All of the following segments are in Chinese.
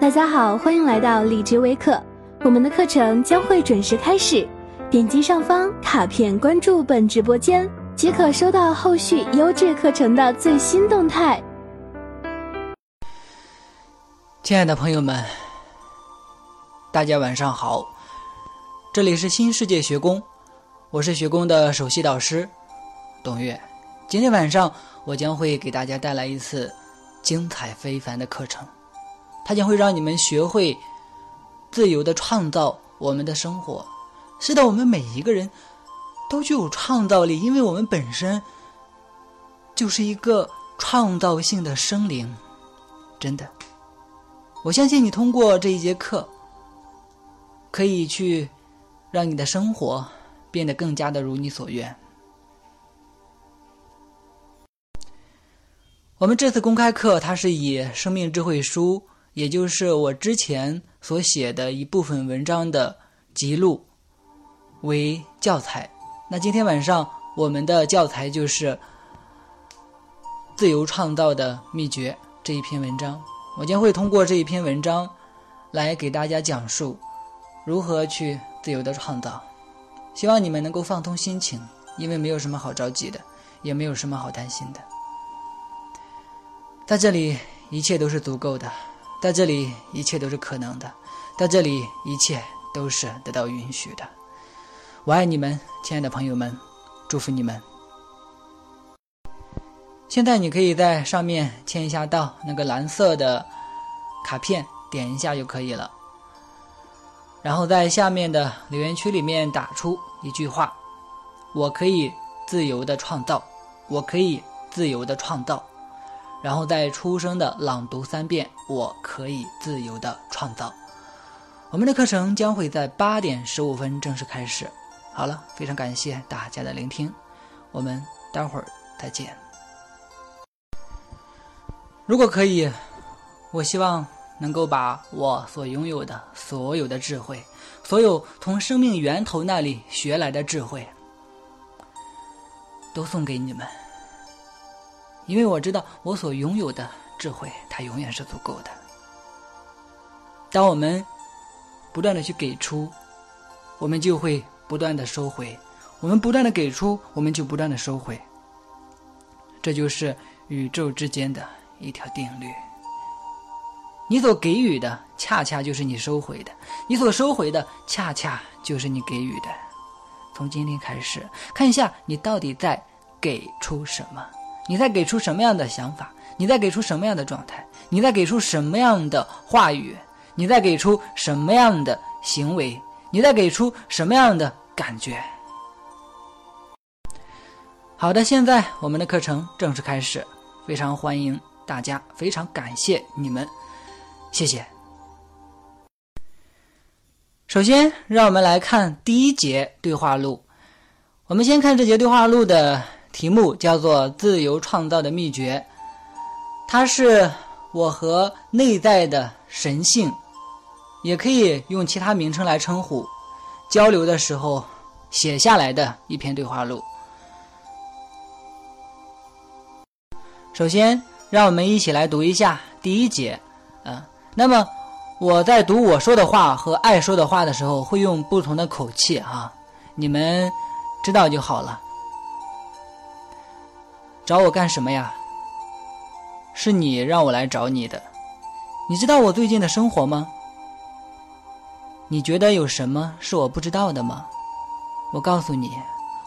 大家好，欢迎来到荔枝微课，我们的课程将会准时开始。点击上方卡片关注本直播间，即可收到后续优质课程的最新动态。亲爱的朋友们，大家晚上好，这里是新世界学宫，我是学宫的首席导师董月。今天晚上我将会给大家带来一次精彩非凡的课程。它将会让你们学会自由的创造我们的生活。是的，我们每一个人都具有创造力，因为我们本身就是一个创造性的生灵。真的，我相信你通过这一节课，可以去让你的生活变得更加的如你所愿。我们这次公开课，它是以《生命智慧书》。也就是我之前所写的一部分文章的记录为教材。那今天晚上我们的教材就是《自由创造的秘诀》这一篇文章。我将会通过这一篇文章来给大家讲述如何去自由的创造。希望你们能够放松心情，因为没有什么好着急的，也没有什么好担心的。在这里，一切都是足够的。在这里，一切都是可能的；在这里，一切都是得到允许的。我爱你们，亲爱的朋友们，祝福你们。现在你可以在上面签一下到，那个蓝色的卡片点一下就可以了。然后在下面的留言区里面打出一句话：“我可以自由的创造，我可以自由的创造。”然后再出声的朗读三遍，我可以自由的创造。我们的课程将会在八点十五分正式开始。好了，非常感谢大家的聆听，我们待会儿再见。如果可以，我希望能够把我所拥有的所有的智慧，所有从生命源头那里学来的智慧，都送给你们。因为我知道我所拥有的智慧，它永远是足够的。当我们不断的去给出，我们就会不断的收回；我们不断的给出，我们就不断的收回。这就是宇宙之间的一条定律。你所给予的，恰恰就是你收回的；你所收回的，恰恰就是你给予的。从今天开始，看一下你到底在给出什么。你在给出什么样的想法？你在给出什么样的状态？你在给出什么样的话语？你在给出什么样的行为？你在给出什么样的感觉？好的，现在我们的课程正式开始，非常欢迎大家，非常感谢你们，谢谢。首先，让我们来看第一节对话录。我们先看这节对话录的。题目叫做“自由创造的秘诀”，它是我和内在的神性，也可以用其他名称来称呼，交流的时候写下来的一篇对话录。首先，让我们一起来读一下第一节，嗯，那么我在读我说的话和爱说的话的时候，会用不同的口气啊，你们知道就好了。找我干什么呀？是你让我来找你的。你知道我最近的生活吗？你觉得有什么是我不知道的吗？我告诉你，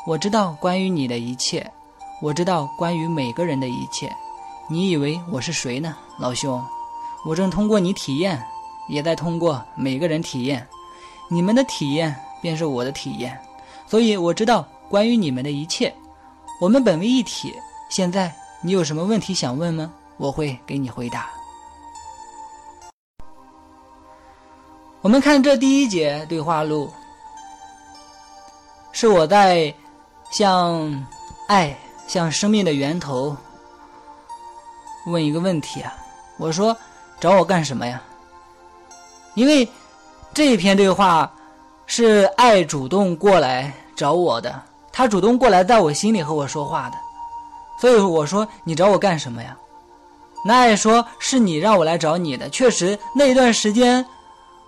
我知道关于你的一切，我知道关于每个人的一切。你以为我是谁呢，老兄？我正通过你体验，也在通过每个人体验。你们的体验便是我的体验，所以我知道关于你们的一切。我们本为一体。现在你有什么问题想问吗？我会给你回答。我们看这第一节对话录，是我在向爱、向生命的源头问一个问题啊。我说：“找我干什么呀？”因为这一篇对话是爱主动过来找我的，他主动过来在我心里和我说话的。所以我说你找我干什么呀？那爱说是你让我来找你的，确实那一段时间，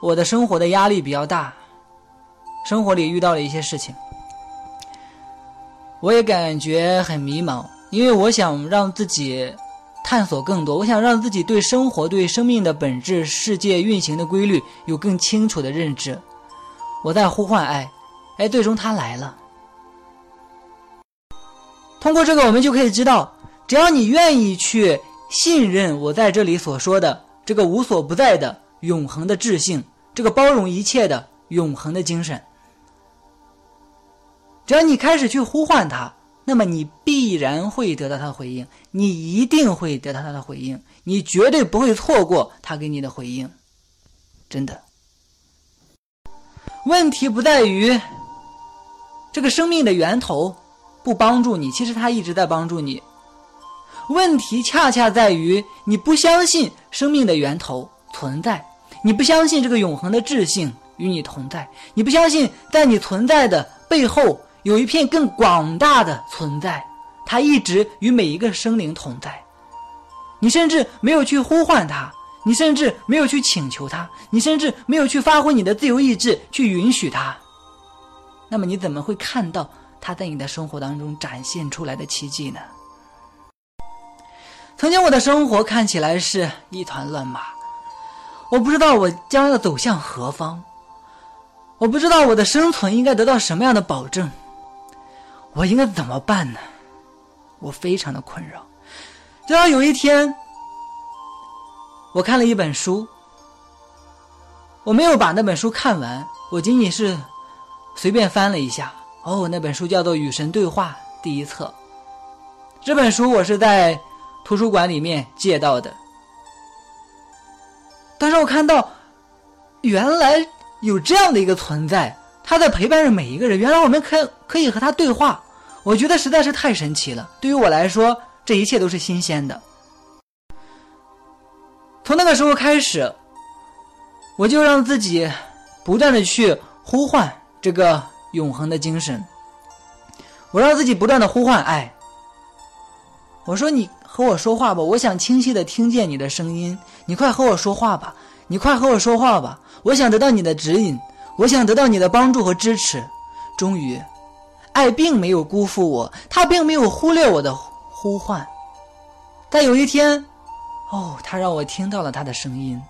我的生活的压力比较大，生活里遇到了一些事情，我也感觉很迷茫，因为我想让自己探索更多，我想让自己对生活、对生命的本质、世界运行的规律有更清楚的认知。我在呼唤爱，哎，最终他来了。通过这个，我们就可以知道，只要你愿意去。信任我在这里所说的这个无所不在的永恒的智性，这个包容一切的永恒的精神。只要你开始去呼唤他，那么你必然会得到他的回应，你一定会得到他的回应，你绝对不会错过他给你的回应。真的，问题不在于这个生命的源头不帮助你，其实他一直在帮助你。问题恰恰在于你不相信生命的源头存在，你不相信这个永恒的智性与你同在，你不相信在你存在的背后有一片更广大的存在，它一直与每一个生灵同在。你甚至没有去呼唤它，你甚至没有去请求它，你甚至没有去发挥你的自由意志去允许它。那么你怎么会看到它在你的生活当中展现出来的奇迹呢？曾经我的生活看起来是一团乱麻，我不知道我将要走向何方，我不知道我的生存应该得到什么样的保证，我应该怎么办呢？我非常的困扰。直到有一天，我看了一本书，我没有把那本书看完，我仅仅是随便翻了一下。哦，那本书叫做《与神对话》第一册。这本书我是在。图书馆里面借到的，当时我看到，原来有这样的一个存在，他在陪伴着每一个人。原来我们可可以和他对话，我觉得实在是太神奇了。对于我来说，这一切都是新鲜的。从那个时候开始，我就让自己不断的去呼唤这个永恒的精神，我让自己不断的呼唤爱。我说你。和我说话吧，我想清晰的听见你的声音。你快和我说话吧，你快和我说话吧。我想得到你的指引，我想得到你的帮助和支持。终于，爱并没有辜负我，他并没有忽略我的呼唤。但有一天，哦，他让我听到了他的声音。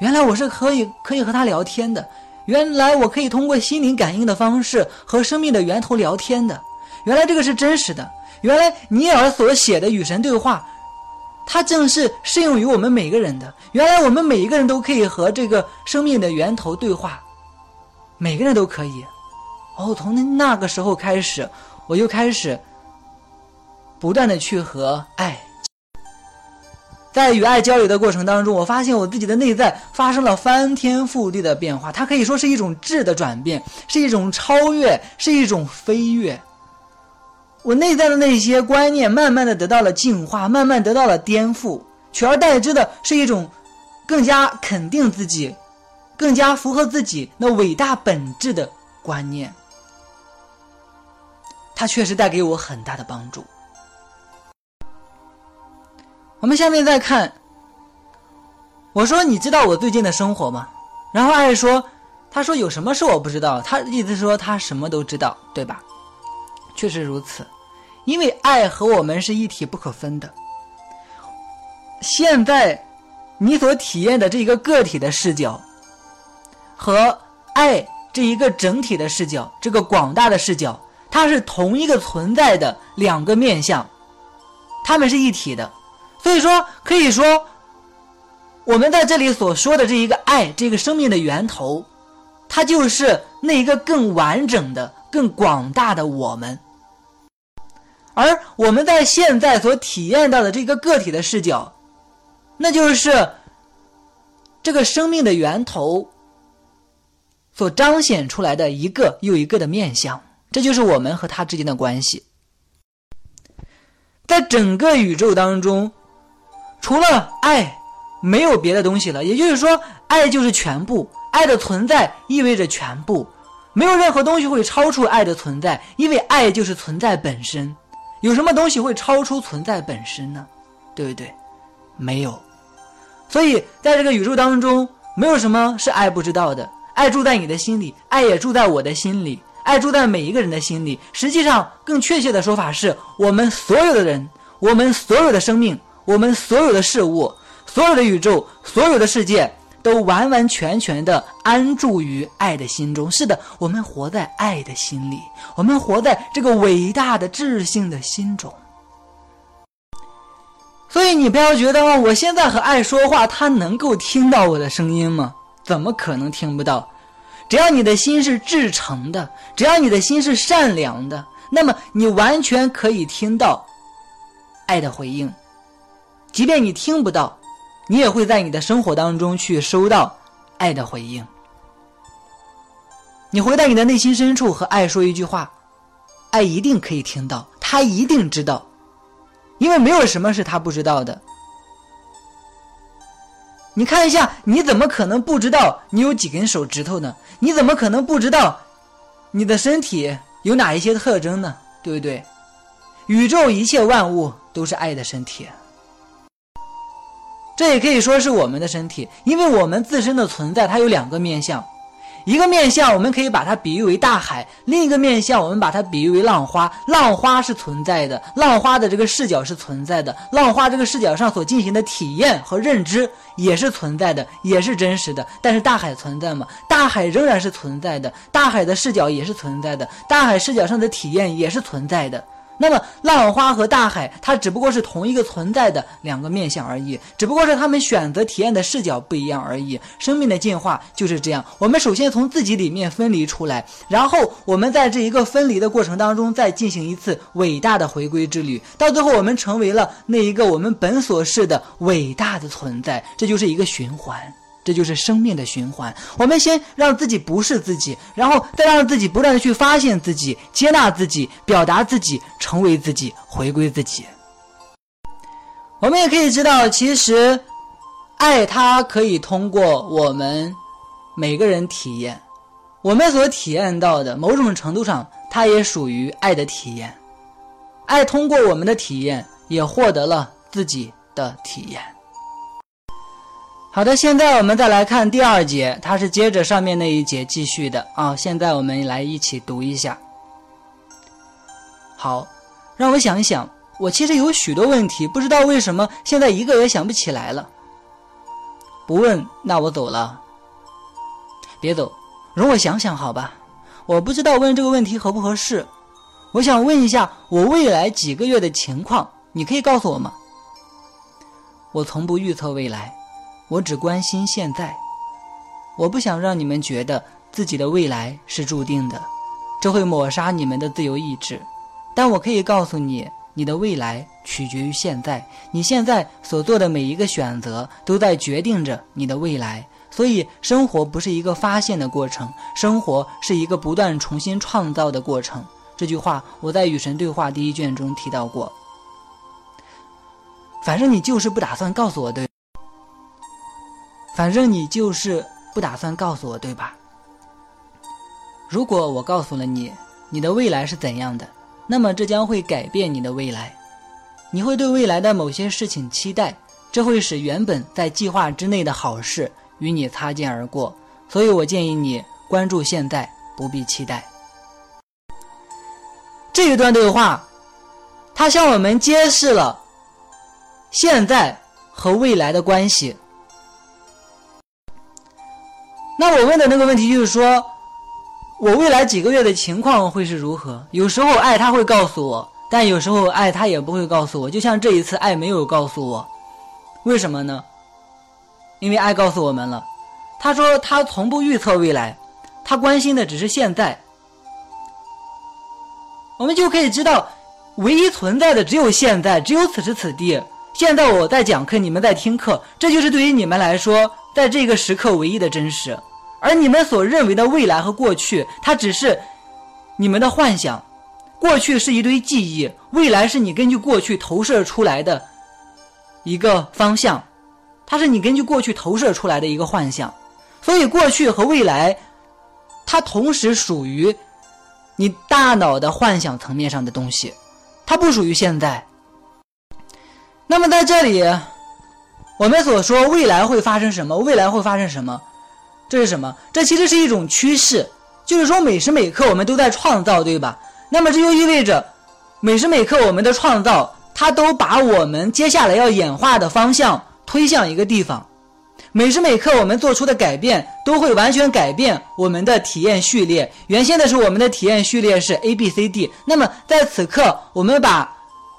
原来我是可以可以和他聊天的，原来我可以通过心灵感应的方式和生命的源头聊天的。原来这个是真实的。原来尼尔所写的与神对话，它正是适用于我们每个人的。原来我们每一个人都可以和这个生命的源头对话，每个人都可以。哦，从那个时候开始，我就开始不断的去和爱，在与爱交流的过程当中，我发现我自己的内在发生了翻天覆地的变化。它可以说是一种质的转变，是一种超越，是一种飞跃。我内在的那些观念，慢慢的得到了净化，慢慢得到了颠覆，取而代之的是一种更加肯定自己、更加符合自己那伟大本质的观念。它确实带给我很大的帮助。我们下面再看，我说你知道我最近的生活吗？然后爱说，他说有什么是我不知道？他意思说他什么都知道，对吧？确实如此，因为爱和我们是一体不可分的。现在你所体验的这一个个体的视角，和爱这一个整体的视角，这个广大的视角，它是同一个存在的两个面相，它们是一体的。所以说，可以说，我们在这里所说的这一个爱，这个生命的源头，它就是那一个更完整的、更广大的我们。而我们在现在所体验到的这个个体的视角，那就是这个生命的源头所彰显出来的一个又一个的面相，这就是我们和他之间的关系。在整个宇宙当中，除了爱，没有别的东西了。也就是说，爱就是全部，爱的存在意味着全部，没有任何东西会超出爱的存在，因为爱就是存在本身。有什么东西会超出存在本身呢？对不对？没有。所以在这个宇宙当中，没有什么是爱不知道的。爱住在你的心里，爱也住在我的心里，爱住在每一个人的心里。实际上，更确切的说法是，我们所有的人，我们所有的生命，我们所有的事物，所有的宇宙，所有的世界。都完完全全的安住于爱的心中。是的，我们活在爱的心里，我们活在这个伟大的智性的心中。所以你不要觉得哦，我现在和爱说话，他能够听到我的声音吗？怎么可能听不到？只要你的心是至诚的，只要你的心是善良的，那么你完全可以听到爱的回应，即便你听不到。你也会在你的生活当中去收到爱的回应。你回到你的内心深处和爱说一句话，爱一定可以听到，他一定知道，因为没有什么是他不知道的。你看一下，你怎么可能不知道你有几根手指头呢？你怎么可能不知道你的身体有哪一些特征呢？对不对？宇宙一切万物都是爱的身体。这也可以说是我们的身体，因为我们自身的存在，它有两个面相，一个面相我们可以把它比喻为大海，另一个面相我们把它比喻为浪花。浪花是存在的，浪花的这个视角是存在的，浪花这个视角上所进行的体验和认知也是存在的，也是真实的。但是大海存在吗？大海仍然是存在的，大海的视角也是存在的，大海视角上的体验也是存在的。那么，浪花和大海，它只不过是同一个存在的两个面相而已，只不过是他们选择体验的视角不一样而已。生命的进化就是这样，我们首先从自己里面分离出来，然后我们在这一个分离的过程当中，再进行一次伟大的回归之旅，到最后我们成为了那一个我们本所是的伟大的存在，这就是一个循环。这就是生命的循环。我们先让自己不是自己，然后再让自己不断的去发现自己、接纳自己、表达自己、成为自己、回归自己。我们也可以知道，其实爱它可以通过我们每个人体验，我们所体验到的某种程度上，它也属于爱的体验。爱通过我们的体验，也获得了自己的体验。好的，现在我们再来看第二节，它是接着上面那一节继续的啊。现在我们来一起读一下。好，让我想一想，我其实有许多问题，不知道为什么现在一个也想不起来了。不问，那我走了。别走，容我想想，好吧？我不知道问这个问题合不合适。我想问一下我未来几个月的情况，你可以告诉我吗？我从不预测未来。我只关心现在，我不想让你们觉得自己的未来是注定的，这会抹杀你们的自由意志。但我可以告诉你，你的未来取决于现在，你现在所做的每一个选择都在决定着你的未来。所以，生活不是一个发现的过程，生活是一个不断重新创造的过程。这句话我在《与神对话》第一卷中提到过。反正你就是不打算告诉我，对。反正你就是不打算告诉我，对吧？如果我告诉了你，你的未来是怎样的，那么这将会改变你的未来。你会对未来的某些事情期待，这会使原本在计划之内的好事与你擦肩而过。所以我建议你关注现在，不必期待。这一段对话，它向我们揭示了现在和未来的关系。那我问的那个问题就是说，我未来几个月的情况会是如何？有时候爱他会告诉我，但有时候爱他也不会告诉我。就像这一次，爱没有告诉我，为什么呢？因为爱告诉我们了，他说他从不预测未来，他关心的只是现在。我们就可以知道，唯一存在的只有现在，只有此时此地。现在我在讲课，你们在听课，这就是对于你们来说，在这个时刻唯一的真实。而你们所认为的未来和过去，它只是你们的幻想。过去是一堆记忆，未来是你根据过去投射出来的一个方向，它是你根据过去投射出来的一个幻想。所以，过去和未来，它同时属于你大脑的幻想层面上的东西，它不属于现在。那么在这里，我们所说未来会发生什么？未来会发生什么？这是什么？这其实是一种趋势，就是说每时每刻我们都在创造，对吧？那么这就意味着，每时每刻我们的创造，它都把我们接下来要演化的方向推向一个地方。每时每刻我们做出的改变，都会完全改变我们的体验序列。原先的时候，我们的体验序列是 A B C D，那么在此刻，我们把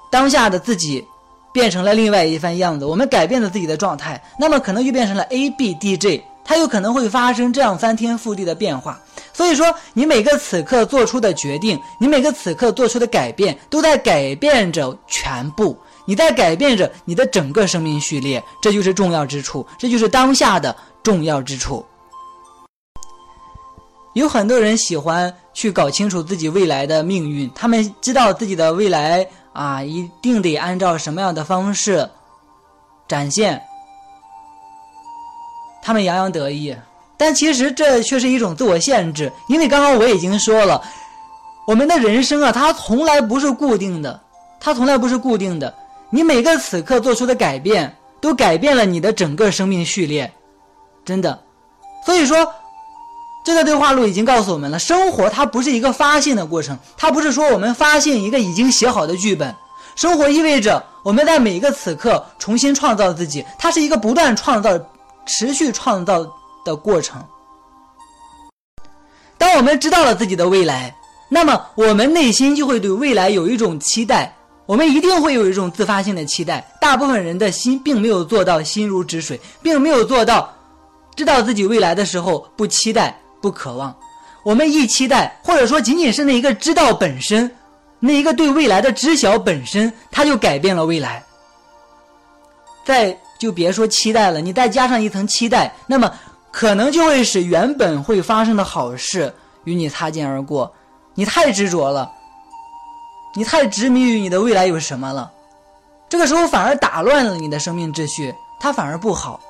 当下的自己。变成了另外一番样子，我们改变了自己的状态，那么可能就变成了 A B D J，它有可能会发生这样翻天覆地的变化。所以说，你每个此刻做出的决定，你每个此刻做出的改变，都在改变着全部，你在改变着你的整个生命序列，这就是重要之处，这就是当下的重要之处。有很多人喜欢去搞清楚自己未来的命运，他们知道自己的未来。啊，一定得按照什么样的方式展现？他们洋洋得意，但其实这却是一种自我限制。因为刚刚我已经说了，我们的人生啊，它从来不是固定的，它从来不是固定的。你每个此刻做出的改变，都改变了你的整个生命序列，真的。所以说。这个对话录已经告诉我们了，生活它不是一个发现的过程，它不是说我们发现一个已经写好的剧本。生活意味着我们在每一个此刻重新创造自己，它是一个不断创造、持续创造的过程。当我们知道了自己的未来，那么我们内心就会对未来有一种期待，我们一定会有一种自发性的期待。大部分人的心并没有做到心如止水，并没有做到知道自己未来的时候不期待。不渴望，我们一期待，或者说仅仅是那一个知道本身，那一个对未来的知晓本身，它就改变了未来。再就别说期待了，你再加上一层期待，那么可能就会使原本会发生的好事与你擦肩而过。你太执着了，你太执迷于你的未来有什么了，这个时候反而打乱了你的生命秩序，它反而不好。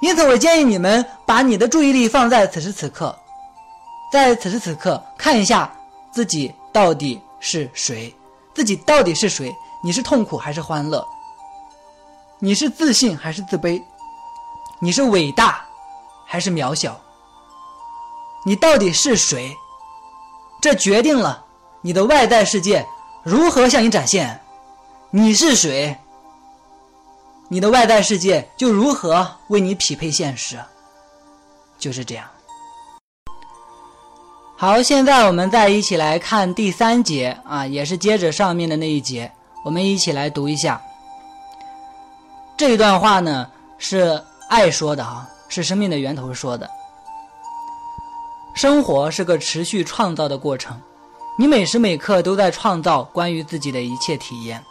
因此，我建议你们把你的注意力放在此时此刻，在此时此刻看一下自己到底是谁，自己到底是谁？你是痛苦还是欢乐？你是自信还是自卑？你是伟大还是渺小？你到底是谁？这决定了你的外在世界如何向你展现。你是谁？你的外在世界就如何为你匹配现实，就是这样。好，现在我们再一起来看第三节啊，也是接着上面的那一节，我们一起来读一下。这一段话呢是爱说的哈，是生命的源头说的。生活是个持续创造的过程，你每时每刻都在创造关于自己的一切体验。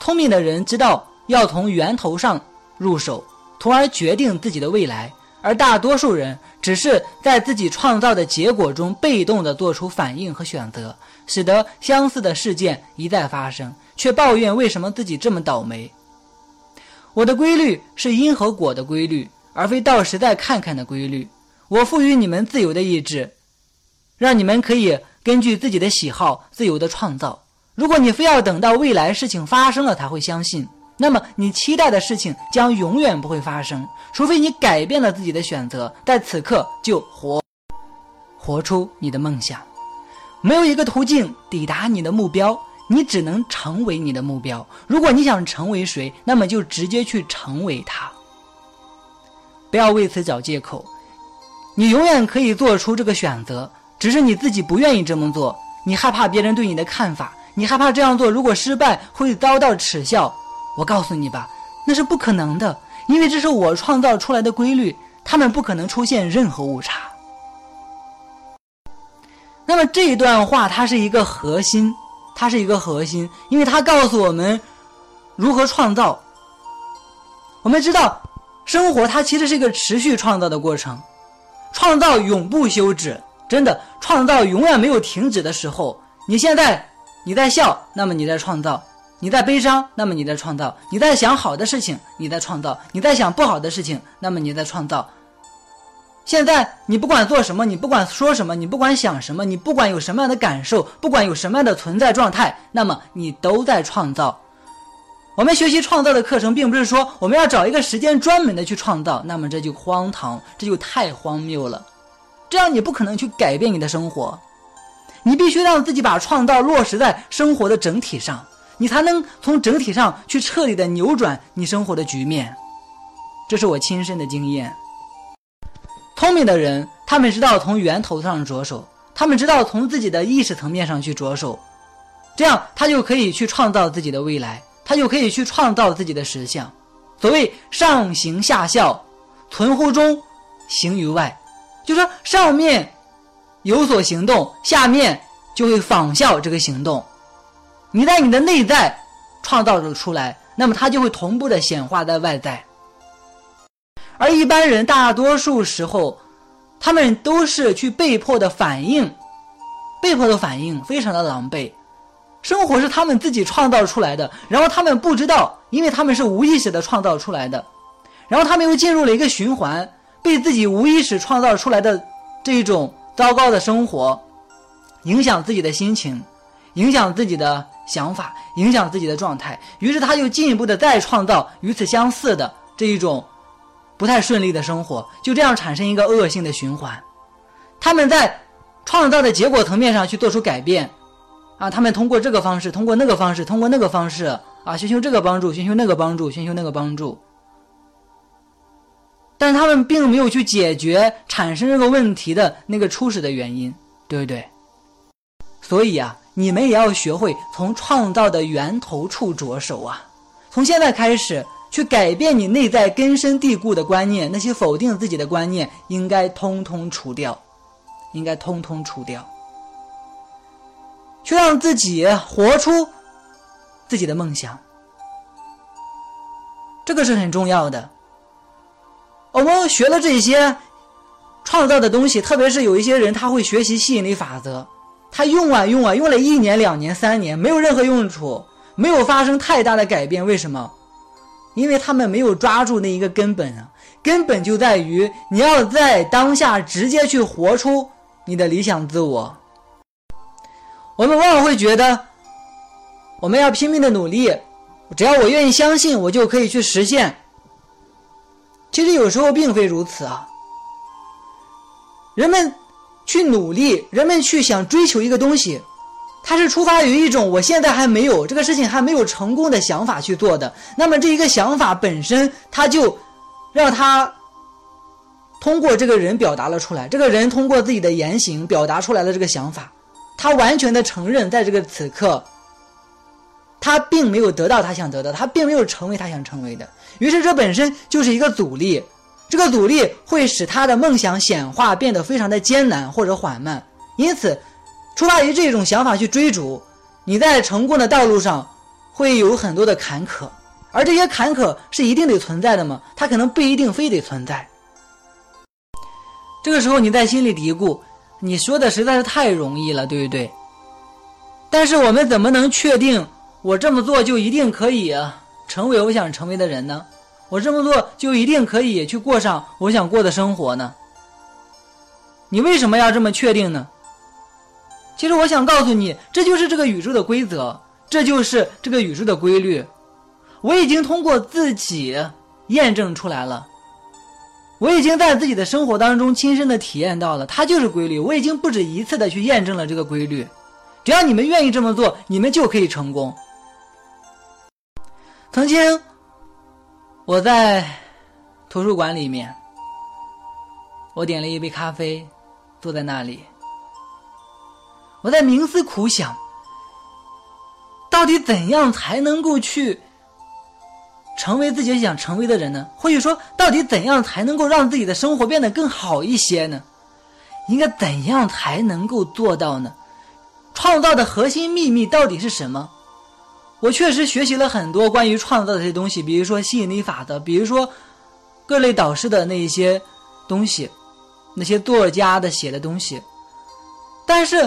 聪明的人知道。要从源头上入手，从而决定自己的未来。而大多数人只是在自己创造的结果中被动地做出反应和选择，使得相似的事件一再发生，却抱怨为什么自己这么倒霉。我的规律是因和果的规律，而非到时再看看的规律。我赋予你们自由的意志，让你们可以根据自己的喜好自由地创造。如果你非要等到未来事情发生了才会相信。那么，你期待的事情将永远不会发生，除非你改变了自己的选择，在此刻就活，活出你的梦想。没有一个途径抵达你的目标，你只能成为你的目标。如果你想成为谁，那么就直接去成为他。不要为此找借口，你永远可以做出这个选择，只是你自己不愿意这么做。你害怕别人对你的看法，你害怕这样做如果失败会遭到耻笑。我告诉你吧，那是不可能的，因为这是我创造出来的规律，它们不可能出现任何误差。那么这一段话，它是一个核心，它是一个核心，因为它告诉我们如何创造。我们知道，生活它其实是一个持续创造的过程，创造永不休止，真的，创造永远没有停止的时候。你现在你在笑，那么你在创造。你在悲伤，那么你在创造；你在想好的事情，你在创造；你在想不好的事情，那么你在创造。现在你不管做什么，你不管说什么，你不管想什么，你不管有什么样的感受，不管有什么样的存在状态，那么你都在创造。我们学习创造的课程，并不是说我们要找一个时间专门的去创造，那么这就荒唐，这就太荒谬了。这样你不可能去改变你的生活，你必须让自己把创造落实在生活的整体上，你才能从整体上去彻底的扭转你生活的局面。这是我亲身的经验。聪明的人，他们知道从源头上着手，他们知道从自己的意识层面上去着手，这样他就可以去创造自己的未来。他就可以去创造自己的实相。所谓上行下效，存乎中，行于外，就说上面有所行动，下面就会仿效这个行动。你在你的内在创造了出来，那么它就会同步的显化在外在。而一般人大多数时候，他们都是去被迫的反应，被迫的反应非常的狼狈。生活是他们自己创造出来的，然后他们不知道，因为他们是无意识的创造出来的，然后他们又进入了一个循环，被自己无意识创造出来的这一种糟糕的生活，影响自己的心情，影响自己的想法，影响自己的状态，于是他就进一步的再创造与此相似的这一种不太顺利的生活，就这样产生一个恶性的循环。他们在创造的结果层面上去做出改变。啊，他们通过这个方式，通过那个方式，通过那个方式啊，寻求这个帮助，寻求那个帮助，寻求那个帮助。但他们并没有去解决产生这个问题的那个初始的原因，对不对？所以啊，你们也要学会从创造的源头处着手啊，从现在开始去改变你内在根深蒂固的观念，那些否定自己的观念应该通通除掉，应该通通除掉。去让自己活出自己的梦想，这个是很重要的。我们学了这些创造的东西，特别是有一些人他会学习吸引力法则，他用啊用啊，用了一年、两年、三年，没有任何用处，没有发生太大的改变。为什么？因为他们没有抓住那一个根本啊，根本就在于你要在当下直接去活出你的理想自我。我们往往会觉得，我们要拼命的努力，只要我愿意相信，我就可以去实现。其实有时候并非如此啊。人们去努力，人们去想追求一个东西，它是出发于一种我现在还没有这个事情还没有成功的想法去做的。那么这一个想法本身，他就让他通过这个人表达了出来，这个人通过自己的言行表达出来的这个想法。他完全的承认，在这个此刻，他并没有得到他想得到，他并没有成为他想成为的。于是，这本身就是一个阻力，这个阻力会使他的梦想显化变得非常的艰难或者缓慢。因此，出发于这种想法去追逐，你在成功的道路上会有很多的坎坷，而这些坎坷是一定得存在的吗？它可能不一定非得存在。这个时候，你在心里嘀咕。你说的实在是太容易了，对不对？但是我们怎么能确定我这么做就一定可以成为我想成为的人呢？我这么做就一定可以去过上我想过的生活呢？你为什么要这么确定呢？其实我想告诉你，这就是这个宇宙的规则，这就是这个宇宙的规律。我已经通过自己验证出来了。我已经在自己的生活当中亲身的体验到了，它就是规律。我已经不止一次的去验证了这个规律。只要你们愿意这么做，你们就可以成功。曾经我在图书馆里面，我点了一杯咖啡，坐在那里，我在冥思苦想，到底怎样才能够去。成为自己想成为的人呢？或者说，到底怎样才能够让自己的生活变得更好一些呢？应该怎样才能够做到呢？创造的核心秘密到底是什么？我确实学习了很多关于创造的这些东西，比如说吸引力法则，比如说各类导师的那一些东西，那些作家的写的东西，但是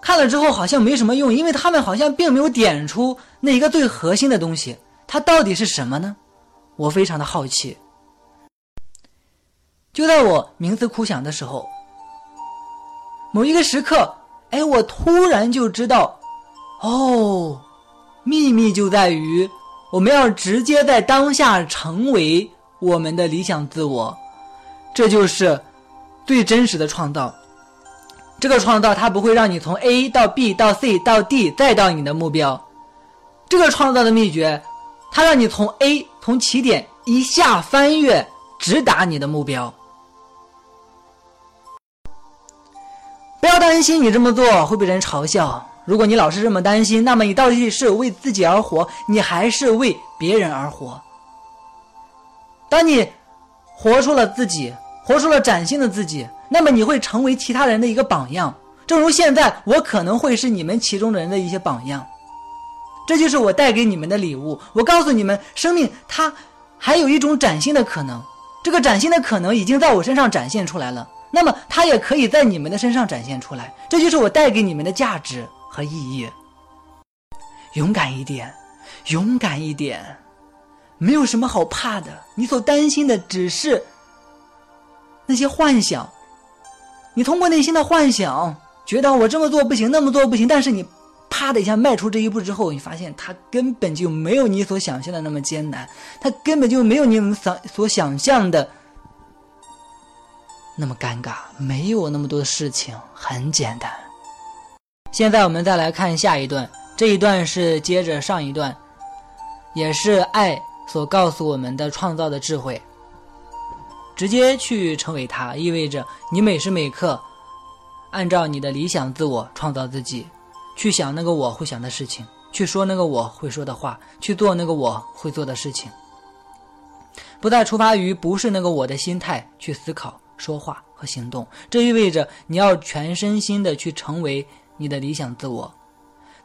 看了之后好像没什么用，因为他们好像并没有点出那一个最核心的东西。它到底是什么呢？我非常的好奇。就在我冥思苦想的时候，某一个时刻，哎，我突然就知道，哦，秘密就在于我们要直接在当下成为我们的理想自我，这就是最真实的创造。这个创造它不会让你从 A 到 B 到 C 到 D 再到你的目标，这个创造的秘诀，它让你从 A 从起点一下翻越，直达你的目标。不要担心你这么做会被人嘲笑。如果你老是这么担心，那么你到底是为自己而活，你还是为别人而活？当你活出了自己，活出了崭新的自己，那么你会成为其他人的一个榜样。正如现在，我可能会是你们其中的人的一些榜样。这就是我带给你们的礼物。我告诉你们，生命它还有一种崭新的可能，这个崭新的可能已经在我身上展现出来了。那么，它也可以在你们的身上展现出来。这就是我带给你们的价值。和意义，勇敢一点，勇敢一点，没有什么好怕的。你所担心的只是那些幻想。你通过内心的幻想，觉得我这么做不行，那么做不行。但是你啪的一下迈出这一步之后，你发现它根本就没有你所想象的那么艰难，它根本就没有你们想所想象的那么尴尬，没有那么多事情，很简单。现在我们再来看下一段，这一段是接着上一段，也是爱所告诉我们的创造的智慧。直接去成为它，意味着你每时每刻按照你的理想自我创造自己，去想那个我会想的事情，去说那个我会说的话，去做那个我会做的事情，不再出发于不是那个我的心态去思考、说话和行动。这意味着你要全身心的去成为。你的理想自我，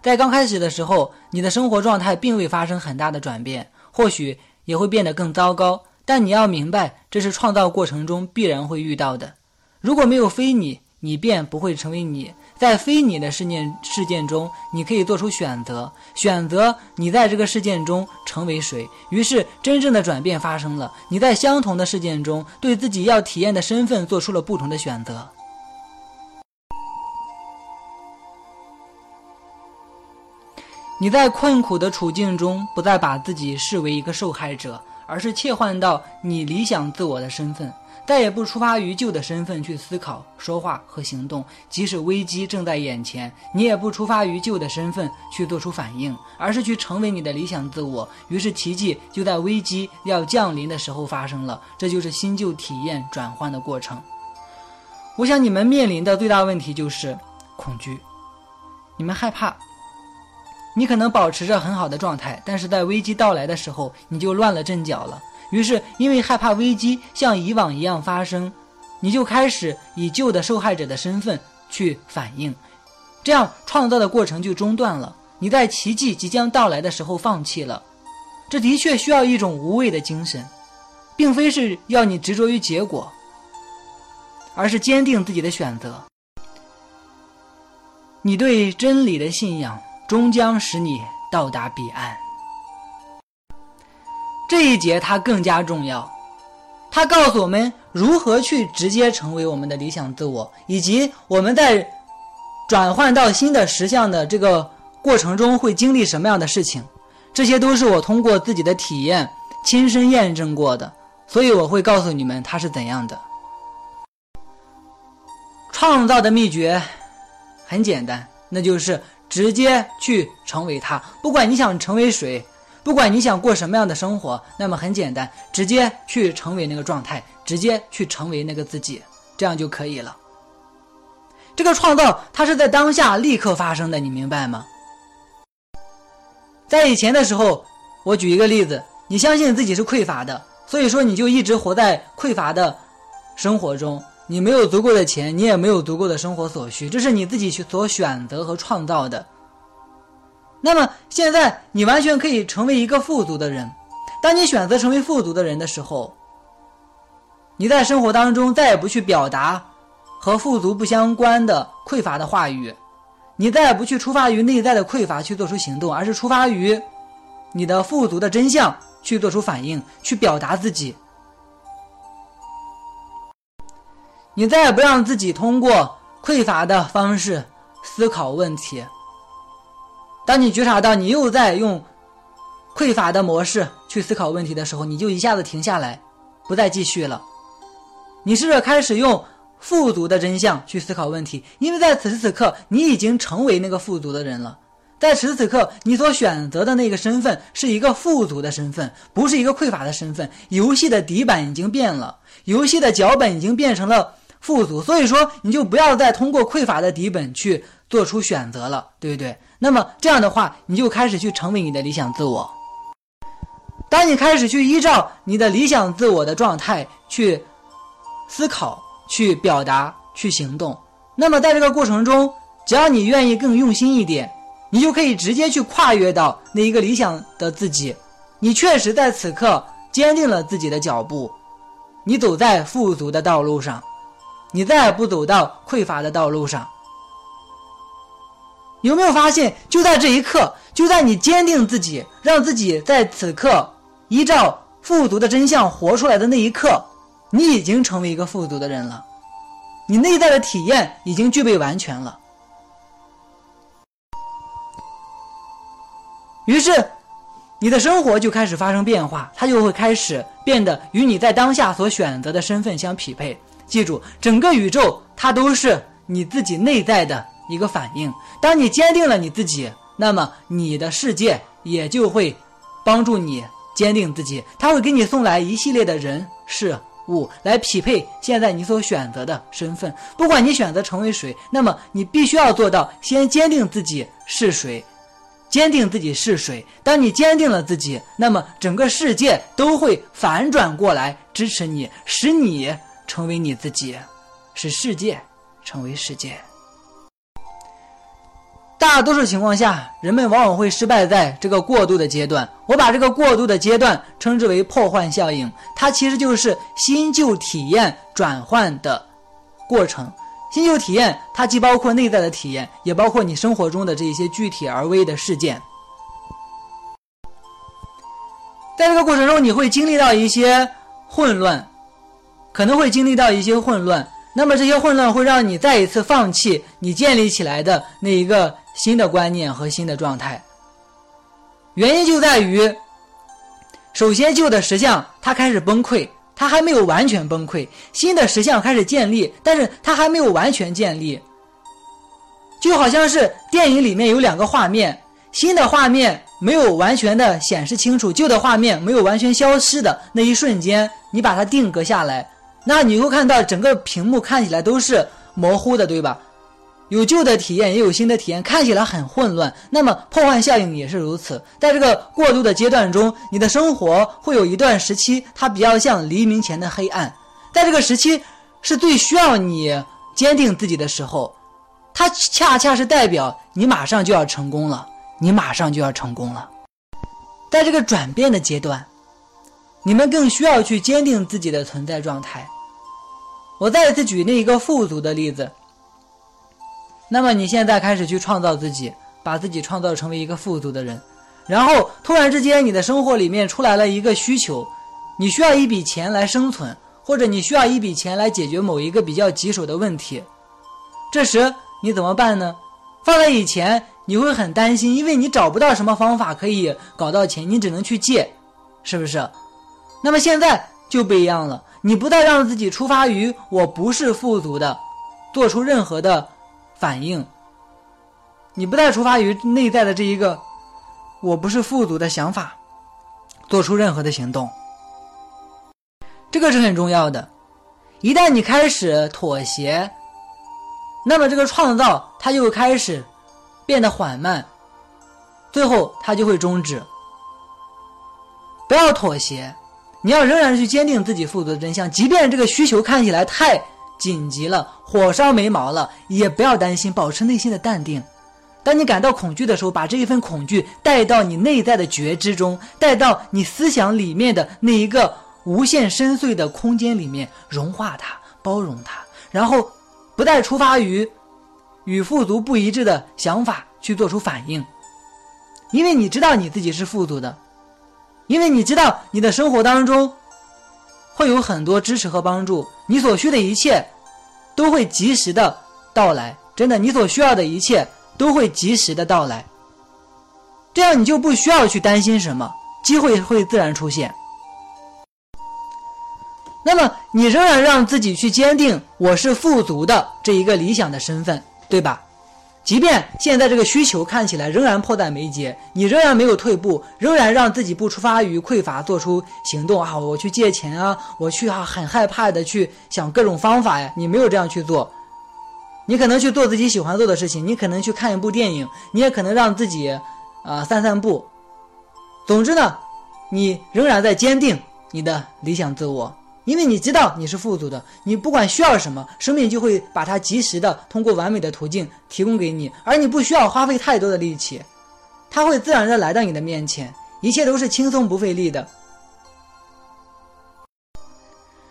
在刚开始的时候，你的生活状态并未发生很大的转变，或许也会变得更糟糕。但你要明白，这是创造过程中必然会遇到的。如果没有非你，你便不会成为你。在非你的事件事件中，你可以做出选择，选择你在这个事件中成为谁。于是，真正的转变发生了。你在相同的事件中，对自己要体验的身份做出了不同的选择。你在困苦的处境中，不再把自己视为一个受害者，而是切换到你理想自我的身份，再也不出发于旧的身份去思考、说话和行动。即使危机正在眼前，你也不出发于旧的身份去做出反应，而是去成为你的理想自我。于是，奇迹就在危机要降临的时候发生了。这就是新旧体验转换的过程。我想你们面临的最大问题就是恐惧，你们害怕。你可能保持着很好的状态，但是在危机到来的时候，你就乱了阵脚了。于是，因为害怕危机像以往一样发生，你就开始以旧的受害者的身份去反应，这样创造的过程就中断了。你在奇迹即将到来的时候放弃了，这的确需要一种无畏的精神，并非是要你执着于结果，而是坚定自己的选择。你对真理的信仰。终将使你到达彼岸。这一节它更加重要，它告诉我们如何去直接成为我们的理想自我，以及我们在转换到新的实相的这个过程中会经历什么样的事情。这些都是我通过自己的体验亲身验证过的，所以我会告诉你们它是怎样的。创造的秘诀很简单，那就是。直接去成为他，不管你想成为谁，不管你想过什么样的生活，那么很简单，直接去成为那个状态，直接去成为那个自己，这样就可以了。这个创造它是在当下立刻发生的，你明白吗？在以前的时候，我举一个例子，你相信自己是匮乏的，所以说你就一直活在匮乏的生活中。你没有足够的钱，你也没有足够的生活所需，这是你自己去所选择和创造的。那么现在你完全可以成为一个富足的人。当你选择成为富足的人的时候，你在生活当中再也不去表达和富足不相关的匮乏的话语，你再也不去出发于内在的匮乏去做出行动，而是出发于你的富足的真相去做出反应，去表达自己。你再也不让自己通过匮乏的方式思考问题。当你觉察到你又在用匮乏的模式去思考问题的时候，你就一下子停下来，不再继续了。你试着开始用富足的真相去思考问题，因为在此时此刻，你已经成为那个富足的人了。在此时此刻，你所选择的那个身份是一个富足的身份，不是一个匮乏的身份。游戏的底板已经变了，游戏的脚本已经变成了富足，所以说你就不要再通过匮乏的底本去做出选择了，对不对？那么这样的话，你就开始去成为你的理想自我。当你开始去依照你的理想自我的状态去思考、去表达、去行动，那么在这个过程中，只要你愿意更用心一点。你就可以直接去跨越到那一个理想的自己，你确实在此刻坚定了自己的脚步，你走在富足的道路上，你再也不走到匮乏的道路上。有没有发现，就在这一刻，就在你坚定自己，让自己在此刻依照富足的真相活出来的那一刻，你已经成为一个富足的人了，你内在的体验已经具备完全了。于是，你的生活就开始发生变化，它就会开始变得与你在当下所选择的身份相匹配。记住，整个宇宙它都是你自己内在的一个反应。当你坚定了你自己，那么你的世界也就会帮助你坚定自己。它会给你送来一系列的人事物来匹配现在你所选择的身份。不管你选择成为谁，那么你必须要做到先坚定自己是谁。坚定自己是谁。当你坚定了自己，那么整个世界都会反转过来支持你，使你成为你自己，使世界成为世界。大多数情况下，人们往往会失败在这个过渡的阶段。我把这个过渡的阶段称之为破坏效应，它其实就是新旧体验转换的过程。新旧体验，它既包括内在的体验，也包括你生活中的这一些具体而微的事件。在这个过程中，你会经历到一些混乱，可能会经历到一些混乱。那么这些混乱会让你再一次放弃你建立起来的那一个新的观念和新的状态。原因就在于，首先旧的实相它开始崩溃。它还没有完全崩溃，新的实相开始建立，但是它还没有完全建立，就好像是电影里面有两个画面，新的画面没有完全的显示清楚，旧的画面没有完全消失的那一瞬间，你把它定格下来，那你会看到整个屏幕看起来都是模糊的，对吧？有旧的体验，也有新的体验，看起来很混乱。那么破坏效应也是如此。在这个过渡的阶段中，你的生活会有一段时期，它比较像黎明前的黑暗。在这个时期，是最需要你坚定自己的时候，它恰恰是代表你马上就要成功了，你马上就要成功了。在这个转变的阶段，你们更需要去坚定自己的存在状态。我再次举那一个富足的例子。那么你现在开始去创造自己，把自己创造成为一个富足的人，然后突然之间你的生活里面出来了一个需求，你需要一笔钱来生存，或者你需要一笔钱来解决某一个比较棘手的问题，这时你怎么办呢？放在以前你会很担心，因为你找不到什么方法可以搞到钱，你只能去借，是不是？那么现在就不一样了，你不再让自己出发于我不是富足的，做出任何的。反应，你不再出发于内在的这一个“我不是富足”的想法，做出任何的行动，这个是很重要的。一旦你开始妥协，那么这个创造它就会开始变得缓慢，最后它就会终止。不要妥协，你要仍然去坚定自己富足的真相，即便这个需求看起来太……紧急了，火烧眉毛了，也不要担心，保持内心的淡定。当你感到恐惧的时候，把这一份恐惧带到你内在的觉知中，带到你思想里面的那一个无限深邃的空间里面，融化它，包容它，然后不再出发于与富足不一致的想法去做出反应，因为你知道你自己是富足的，因为你知道你的生活当中会有很多支持和帮助，你所需的一切。都会及时的到来，真的，你所需要的一切都会及时的到来。这样你就不需要去担心什么，机会会自然出现。那么你仍然让自己去坚定我是富足的这一个理想的身份，对吧？即便现在这个需求看起来仍然迫在眉睫，你仍然没有退步，仍然让自己不出发于匮乏做出行动啊！我去借钱啊，我去啊，很害怕的去想各种方法呀，你没有这样去做。你可能去做自己喜欢做的事情，你可能去看一部电影，你也可能让自己啊散散步。总之呢，你仍然在坚定你的理想自我。因为你知道你是富足的，你不管需要什么，生命就会把它及时的通过完美的途径提供给你，而你不需要花费太多的力气，它会自然的来到你的面前，一切都是轻松不费力的。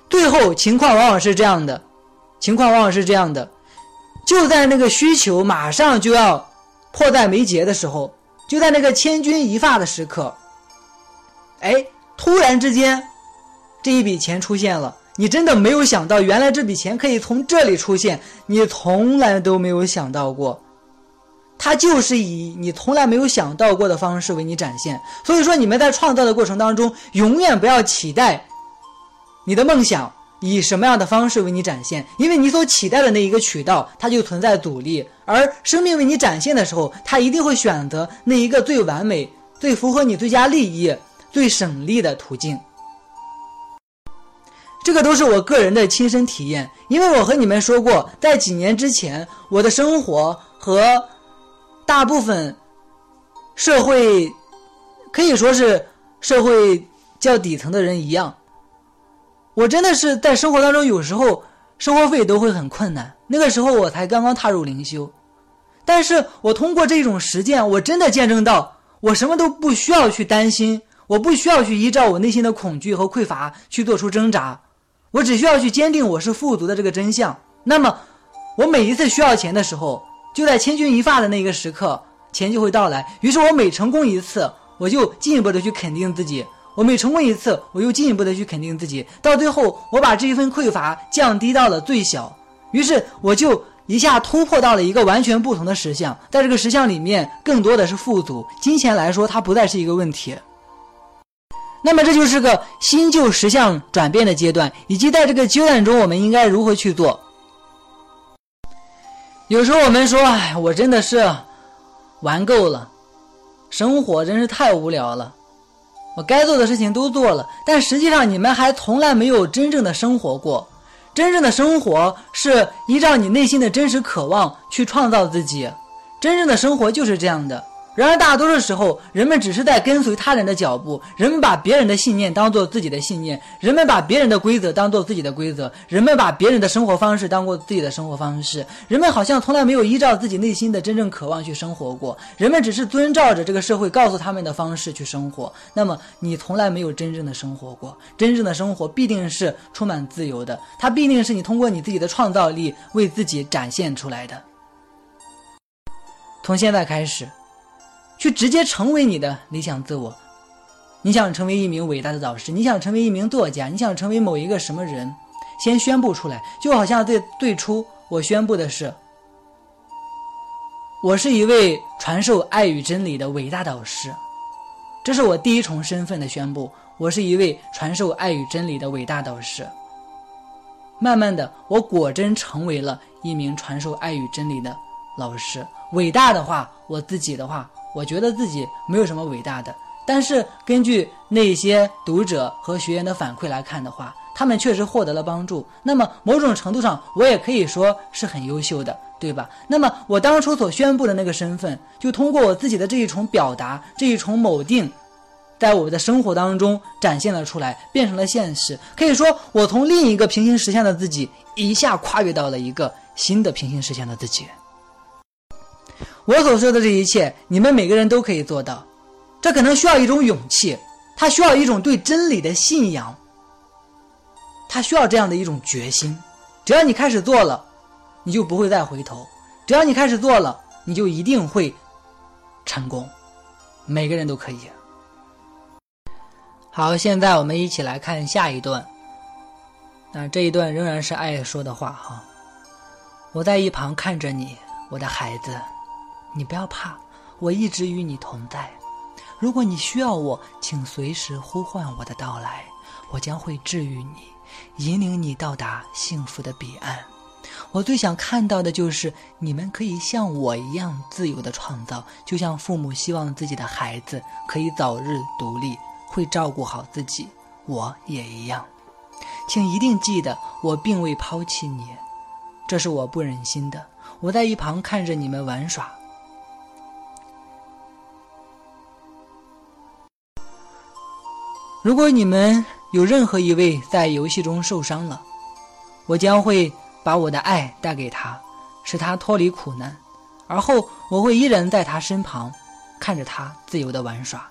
最后情况往往是这样的，情况往往是这样的，就在那个需求马上就要迫在眉睫的时候，就在那个千钧一发的时刻，哎，突然之间。这一笔钱出现了，你真的没有想到，原来这笔钱可以从这里出现，你从来都没有想到过，它就是以你从来没有想到过的方式为你展现。所以说，你们在创造的过程当中，永远不要期待你的梦想以什么样的方式为你展现，因为你所期待的那一个渠道，它就存在阻力。而生命为你展现的时候，它一定会选择那一个最完美、最符合你最佳利益、最省力的途径。这个都是我个人的亲身体验，因为我和你们说过，在几年之前，我的生活和大部分社会可以说是社会较底层的人一样，我真的是在生活当中有时候生活费都会很困难。那个时候我才刚刚踏入灵修，但是我通过这种实践，我真的见证到，我什么都不需要去担心，我不需要去依照我内心的恐惧和匮乏去做出挣扎。我只需要去坚定我是富足的这个真相，那么我每一次需要钱的时候，就在千钧一发的那个时刻，钱就会到来。于是我每成功一次，我就进一步的去肯定自己；我每成功一次，我又进一步的去肯定自己。到最后，我把这一份匮乏降低到了最小，于是我就一下突破到了一个完全不同的实相。在这个实相里面，更多的是富足，金钱来说，它不再是一个问题。那么这就是个新旧实相转变的阶段，以及在这个阶段中我们应该如何去做。有时候我们说，哎，我真的是玩够了，生活真是太无聊了，我该做的事情都做了，但实际上你们还从来没有真正的生活过。真正的生活是依照你内心的真实渴望去创造自己，真正的生活就是这样的。然而，大多数时候，人们只是在跟随他人的脚步，人们把别人的信念当做自己的信念，人们把别人的规则当做自己的规则，人们把别人的生活方式当做自己的生活方式，人们好像从来没有依照自己内心的真正渴望去生活过，人们只是遵照着这个社会告诉他们的方式去生活。那么，你从来没有真正的生活过，真正的生活必定是充满自由的，它必定是你通过你自己的创造力为自己展现出来的。从现在开始。去直接成为你的理想自我，你想成为一名伟大的导师，你想成为一名作家，你想成为某一个什么人，先宣布出来，就好像最最初我宣布的是，我是一位传授爱与真理的伟大导师，这是我第一重身份的宣布，我是一位传授爱与真理的伟大导师。慢慢的，我果真成为了一名传授爱与真理的老师。伟大的话，我自己的话。我觉得自己没有什么伟大的，但是根据那些读者和学员的反馈来看的话，他们确实获得了帮助。那么某种程度上，我也可以说是很优秀的，对吧？那么我当初所宣布的那个身份，就通过我自己的这一重表达，这一重否定，在我的生活当中展现了出来，变成了现实。可以说，我从另一个平行实现的自己，一下跨越到了一个新的平行实现的自己。我所说的这一切，你们每个人都可以做到。这可能需要一种勇气，它需要一种对真理的信仰，它需要这样的一种决心。只要你开始做了，你就不会再回头；只要你开始做了，你就一定会成功。每个人都可以。好，现在我们一起来看下一段。那这一段仍然是爱说的话哈。我在一旁看着你，我的孩子。你不要怕，我一直与你同在。如果你需要我，请随时呼唤我的到来，我将会治愈你，引领你到达幸福的彼岸。我最想看到的就是你们可以像我一样自由的创造，就像父母希望自己的孩子可以早日独立，会照顾好自己。我也一样，请一定记得，我并未抛弃你，这是我不忍心的。我在一旁看着你们玩耍。如果你们有任何一位在游戏中受伤了，我将会把我的爱带给他，使他脱离苦难，而后我会依然在他身旁，看着他自由的玩耍。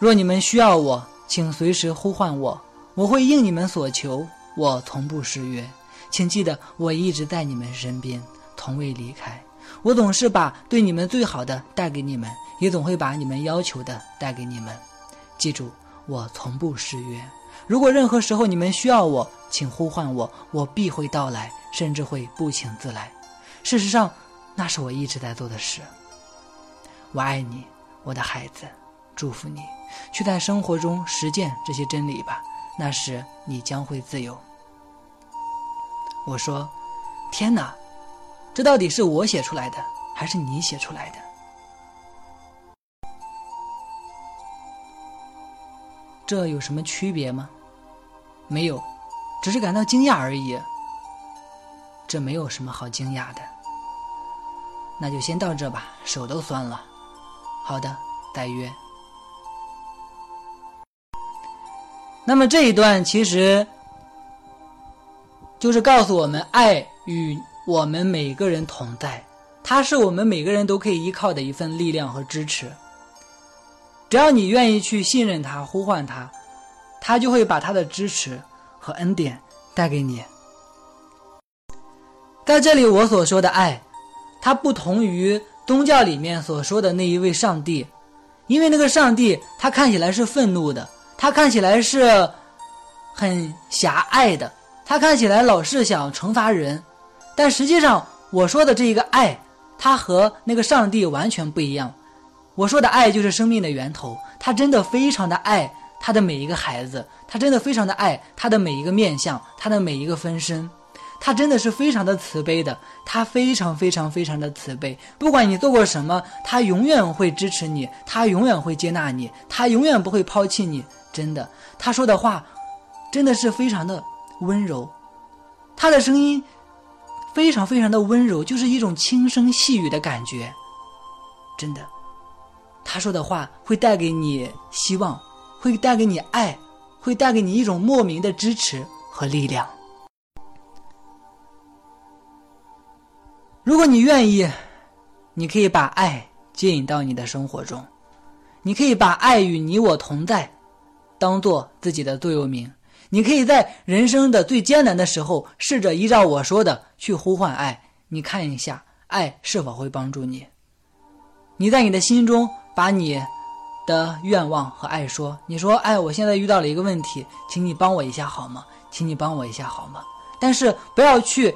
若你们需要我，请随时呼唤我，我会应你们所求，我从不失约。请记得，我一直在你们身边，从未离开。我总是把对你们最好的带给你们，也总会把你们要求的带给你们。记住，我从不失约。如果任何时候你们需要我，请呼唤我，我必会到来，甚至会不请自来。事实上，那是我一直在做的事。我爱你，我的孩子，祝福你，去在生活中实践这些真理吧。那时你将会自由。我说：“天哪！”这到底是我写出来的，还是你写出来的？这有什么区别吗？没有，只是感到惊讶而已。这没有什么好惊讶的。那就先到这吧，手都酸了。好的，再约。那么这一段其实就是告诉我们爱与。我们每个人同在，它是我们每个人都可以依靠的一份力量和支持。只要你愿意去信任他、呼唤他，他就会把他的支持和恩典带给你。在这里，我所说的爱，它不同于宗教里面所说的那一位上帝，因为那个上帝他看起来是愤怒的，他看起来是很狭隘的，他看起来老是想惩罚人。但实际上，我说的这一个爱，它和那个上帝完全不一样。我说的爱就是生命的源头，他真的非常的爱他的每一个孩子，他真的非常的爱他的每一个面相，他的每一个分身，他真的是非常的慈悲的，他非常非常非常的慈悲。不管你做过什么，他永远会支持你，他永远会接纳你，他永远不会抛弃你。真的，他说的话，真的是非常的温柔，他的声音。非常非常的温柔，就是一种轻声细语的感觉，真的，他说的话会带给你希望，会带给你爱，会带给你一种莫名的支持和力量。如果你愿意，你可以把爱接引到你的生活中，你可以把爱与你我同在，当做自己的座右铭。你可以在人生的最艰难的时候，试着依照我说的去呼唤爱。你看一下，爱是否会帮助你？你在你的心中把你的愿望和爱说。你说：“哎，我现在遇到了一个问题，请你帮我一下好吗？请你帮我一下好吗？”但是不要去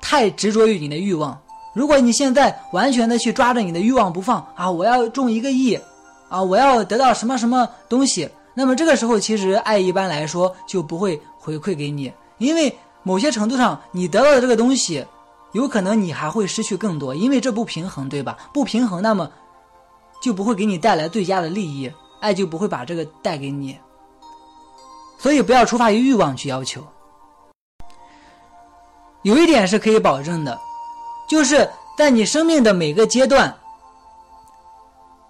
太执着于你的欲望。如果你现在完全的去抓着你的欲望不放啊，我要中一个亿，啊，我要得到什么什么东西。那么这个时候，其实爱一般来说就不会回馈给你，因为某些程度上，你得到的这个东西，有可能你还会失去更多，因为这不平衡，对吧？不平衡，那么就不会给你带来最佳的利益，爱就不会把这个带给你。所以不要出发于欲望去要求。有一点是可以保证的，就是在你生命的每个阶段，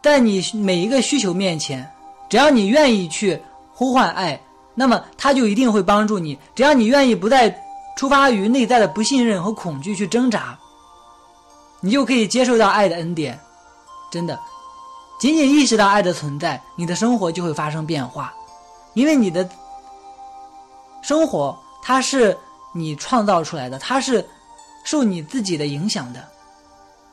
在你每一个需求面前。只要你愿意去呼唤爱，那么他就一定会帮助你。只要你愿意不再出发于内在的不信任和恐惧去挣扎，你就可以接受到爱的恩典。真的，仅仅意识到爱的存在，你的生活就会发生变化，因为你的生活它是你创造出来的，它是受你自己的影响的。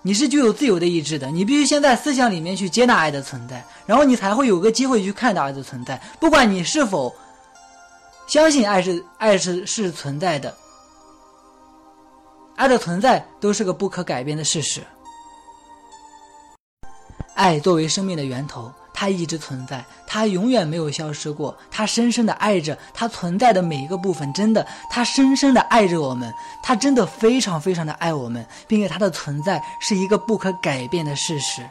你是具有自由的意志的，你必须先在思想里面去接纳爱的存在，然后你才会有个机会去看到爱的存在。不管你是否相信爱是爱是是存在的，爱的存在都是个不可改变的事实。爱作为生命的源头，它一直存在，它永远没有消失过。它深深的爱着它存在的每一个部分，真的，它深深的爱着我们，它真的非常非常的爱我们，并且它的存在是一个不可改变的事实，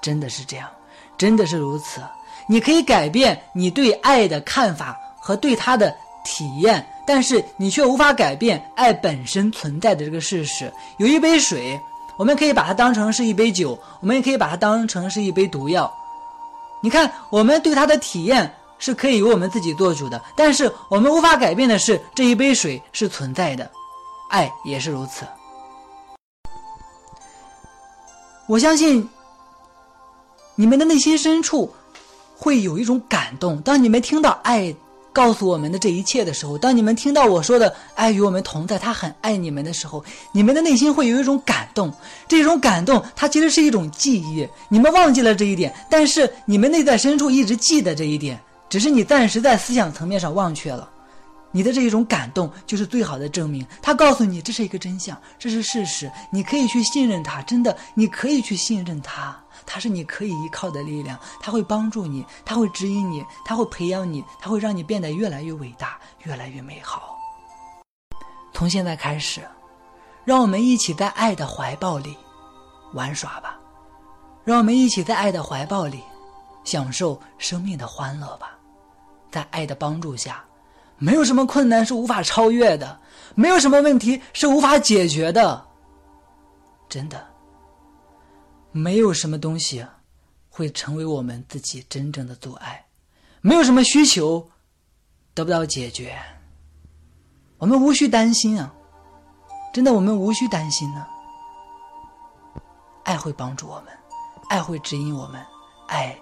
真的是这样，真的是如此。你可以改变你对爱的看法和对它的体验，但是你却无法改变爱本身存在的这个事实。有一杯水。我们可以把它当成是一杯酒，我们也可以把它当成是一杯毒药。你看，我们对它的体验是可以由我们自己做主的，但是我们无法改变的是这一杯水是存在的，爱也是如此。我相信你们的内心深处会有一种感动，当你们听到爱。告诉我们的这一切的时候，当你们听到我说的“爱与我们同在”，他很爱你们的时候，你们的内心会有一种感动。这种感动，它其实是一种记忆。你们忘记了这一点，但是你们内在深处一直记得这一点，只是你暂时在思想层面上忘却了。你的这一种感动就是最好的证明。他告诉你这是一个真相，这是事实，你可以去信任他。真的，你可以去信任他。它是你可以依靠的力量，它会帮助你，它会指引你，它会培养你，它会让你变得越来越伟大，越来越美好。从现在开始，让我们一起在爱的怀抱里玩耍吧，让我们一起在爱的怀抱里享受生命的欢乐吧。在爱的帮助下，没有什么困难是无法超越的，没有什么问题是无法解决的，真的。没有什么东西会成为我们自己真正的阻碍，没有什么需求得不到解决，我们无需担心啊！真的，我们无需担心呢。爱会帮助我们，爱会指引我们，爱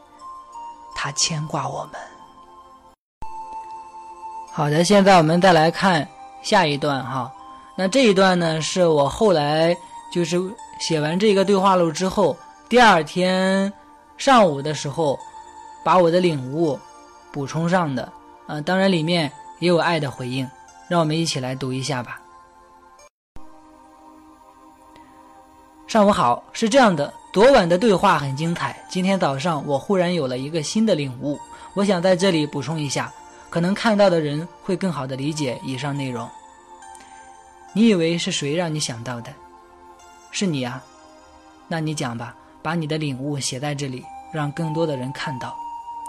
它牵挂我们。好的，现在我们再来看下一段哈。那这一段呢，是我后来就是。写完这个对话录之后，第二天上午的时候，把我的领悟补充上的。啊，当然里面也有爱的回应，让我们一起来读一下吧。上午好，是这样的，昨晚的对话很精彩，今天早上我忽然有了一个新的领悟，我想在这里补充一下，可能看到的人会更好的理解以上内容。你以为是谁让你想到的？是你啊，那你讲吧，把你的领悟写在这里，让更多的人看到。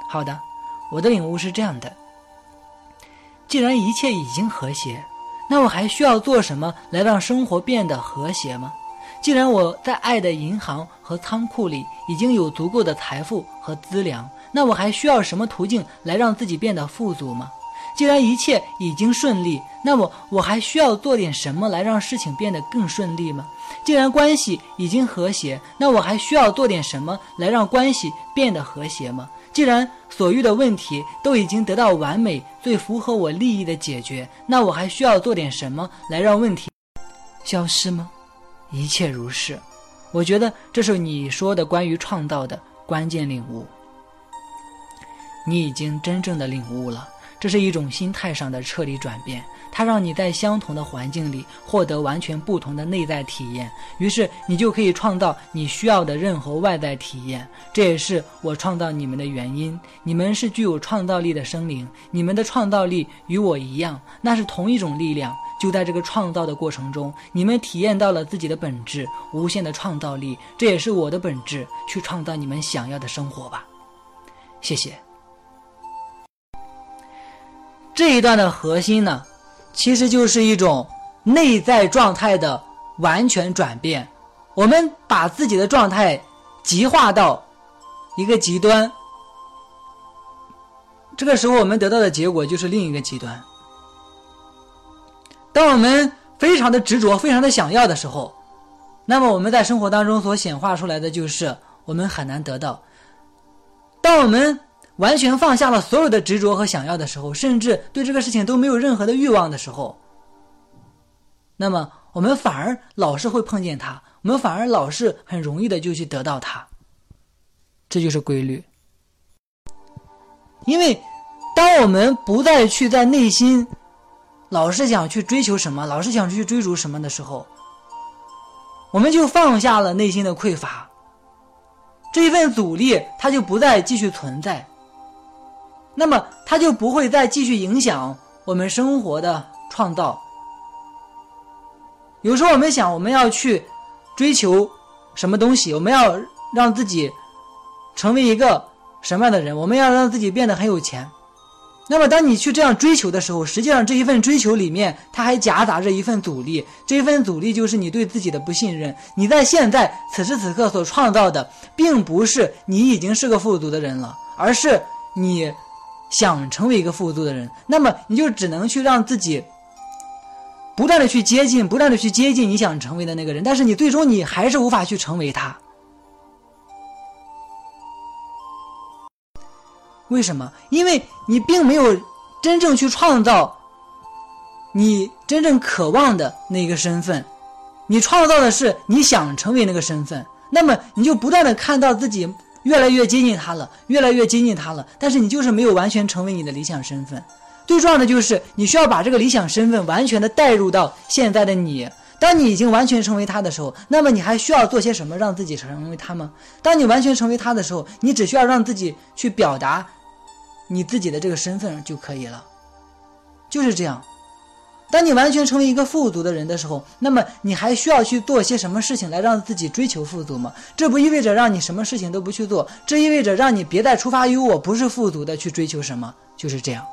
好的，我的领悟是这样的：既然一切已经和谐，那我还需要做什么来让生活变得和谐吗？既然我在爱的银行和仓库里已经有足够的财富和资粮，那我还需要什么途径来让自己变得富足吗？既然一切已经顺利，那么我还需要做点什么来让事情变得更顺利吗？既然关系已经和谐，那我还需要做点什么来让关系变得和谐吗？既然所遇的问题都已经得到完美、最符合我利益的解决，那我还需要做点什么来让问题消失吗？一切如是，我觉得这是你说的关于创造的关键领悟。你已经真正的领悟了。这是一种心态上的彻底转变，它让你在相同的环境里获得完全不同的内在体验，于是你就可以创造你需要的任何外在体验。这也是我创造你们的原因。你们是具有创造力的生灵，你们的创造力与我一样，那是同一种力量。就在这个创造的过程中，你们体验到了自己的本质——无限的创造力。这也是我的本质，去创造你们想要的生活吧。谢谢。这一段的核心呢，其实就是一种内在状态的完全转变。我们把自己的状态极化到一个极端，这个时候我们得到的结果就是另一个极端。当我们非常的执着、非常的想要的时候，那么我们在生活当中所显化出来的就是我们很难得到。当我们完全放下了所有的执着和想要的时候，甚至对这个事情都没有任何的欲望的时候，那么我们反而老是会碰见它，我们反而老是很容易的就去得到它，这就是规律。因为当我们不再去在内心老是想去追求什么，老是想去追逐什么的时候，我们就放下了内心的匮乏，这一份阻力它就不再继续存在，那么它就不会再继续影响我们生活的创造。有时候我们想，我们要去追求什么东西，我们要让自己成为一个什么样的人，我们要让自己变得很有钱。那么，当你去这样追求的时候，实际上这一份追求里面，它还夹杂着一份阻力。这一份阻力就是你对自己的不信任。你在现在此时此刻所创造的，并不是你已经是个富足的人了，而是你想成为一个富足的人。那么，你就只能去让自己不断的去接近，不断的去接近你想成为的那个人。但是，你最终你还是无法去成为他。为什么？因为你并没有真正去创造你真正渴望的那个身份，你创造的是你想成为那个身份，那么你就不断的看到自己越来越接近他了，越来越接近他了，但是你就是没有完全成为你的理想身份。最重要的就是你需要把这个理想身份完全的带入到现在的你。当你已经完全成为他的时候，那么你还需要做些什么让自己成为他吗？当你完全成为他的时候，你只需要让自己去表达。你自己的这个身份就可以了，就是这样。当你完全成为一个富足的人的时候，那么你还需要去做些什么事情来让自己追求富足吗？这不意味着让你什么事情都不去做，这意味着让你别再出发于我不是富足的去追求什么，就是这样。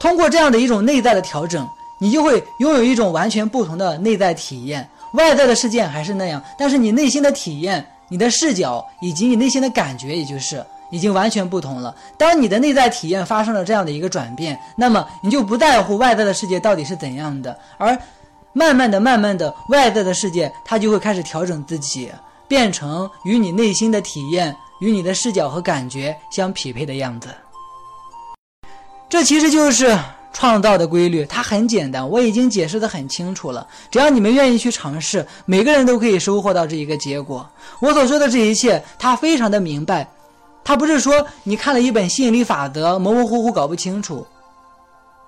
通过这样的一种内在的调整，你就会拥有一种完全不同的内在体验。外在的事件还是那样，但是你内心的体验、你的视角以及你内心的感觉，也就是。已经完全不同了。当你的内在体验发生了这样的一个转变，那么你就不在乎外在的世界到底是怎样的，而慢慢的、慢慢的，外在的世界它就会开始调整自己，变成与你内心的体验、与你的视角和感觉相匹配的样子。这其实就是创造的规律，它很简单，我已经解释的很清楚了。只要你们愿意去尝试，每个人都可以收获到这一个结果。我所说的这一切，他非常的明白。他不是说你看了一本吸引力法则，模模糊糊搞不清楚。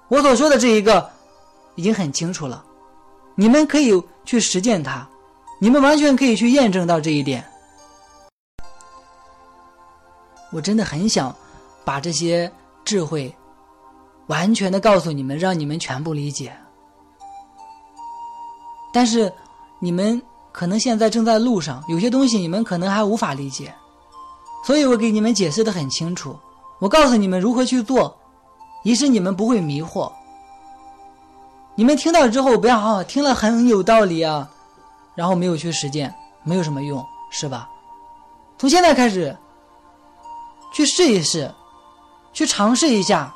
我所说的这一个已经很清楚了，你们可以去实践它，你们完全可以去验证到这一点。我真的很想把这些智慧完全的告诉你们，让你们全部理解。但是你们可能现在正在路上，有些东西你们可能还无法理解。所以我给你们解释的很清楚，我告诉你们如何去做，以使你们不会迷惑。你们听到之后不要啊，听了很有道理啊，然后没有去实践，没有什么用，是吧？从现在开始，去试一试，去尝试一下。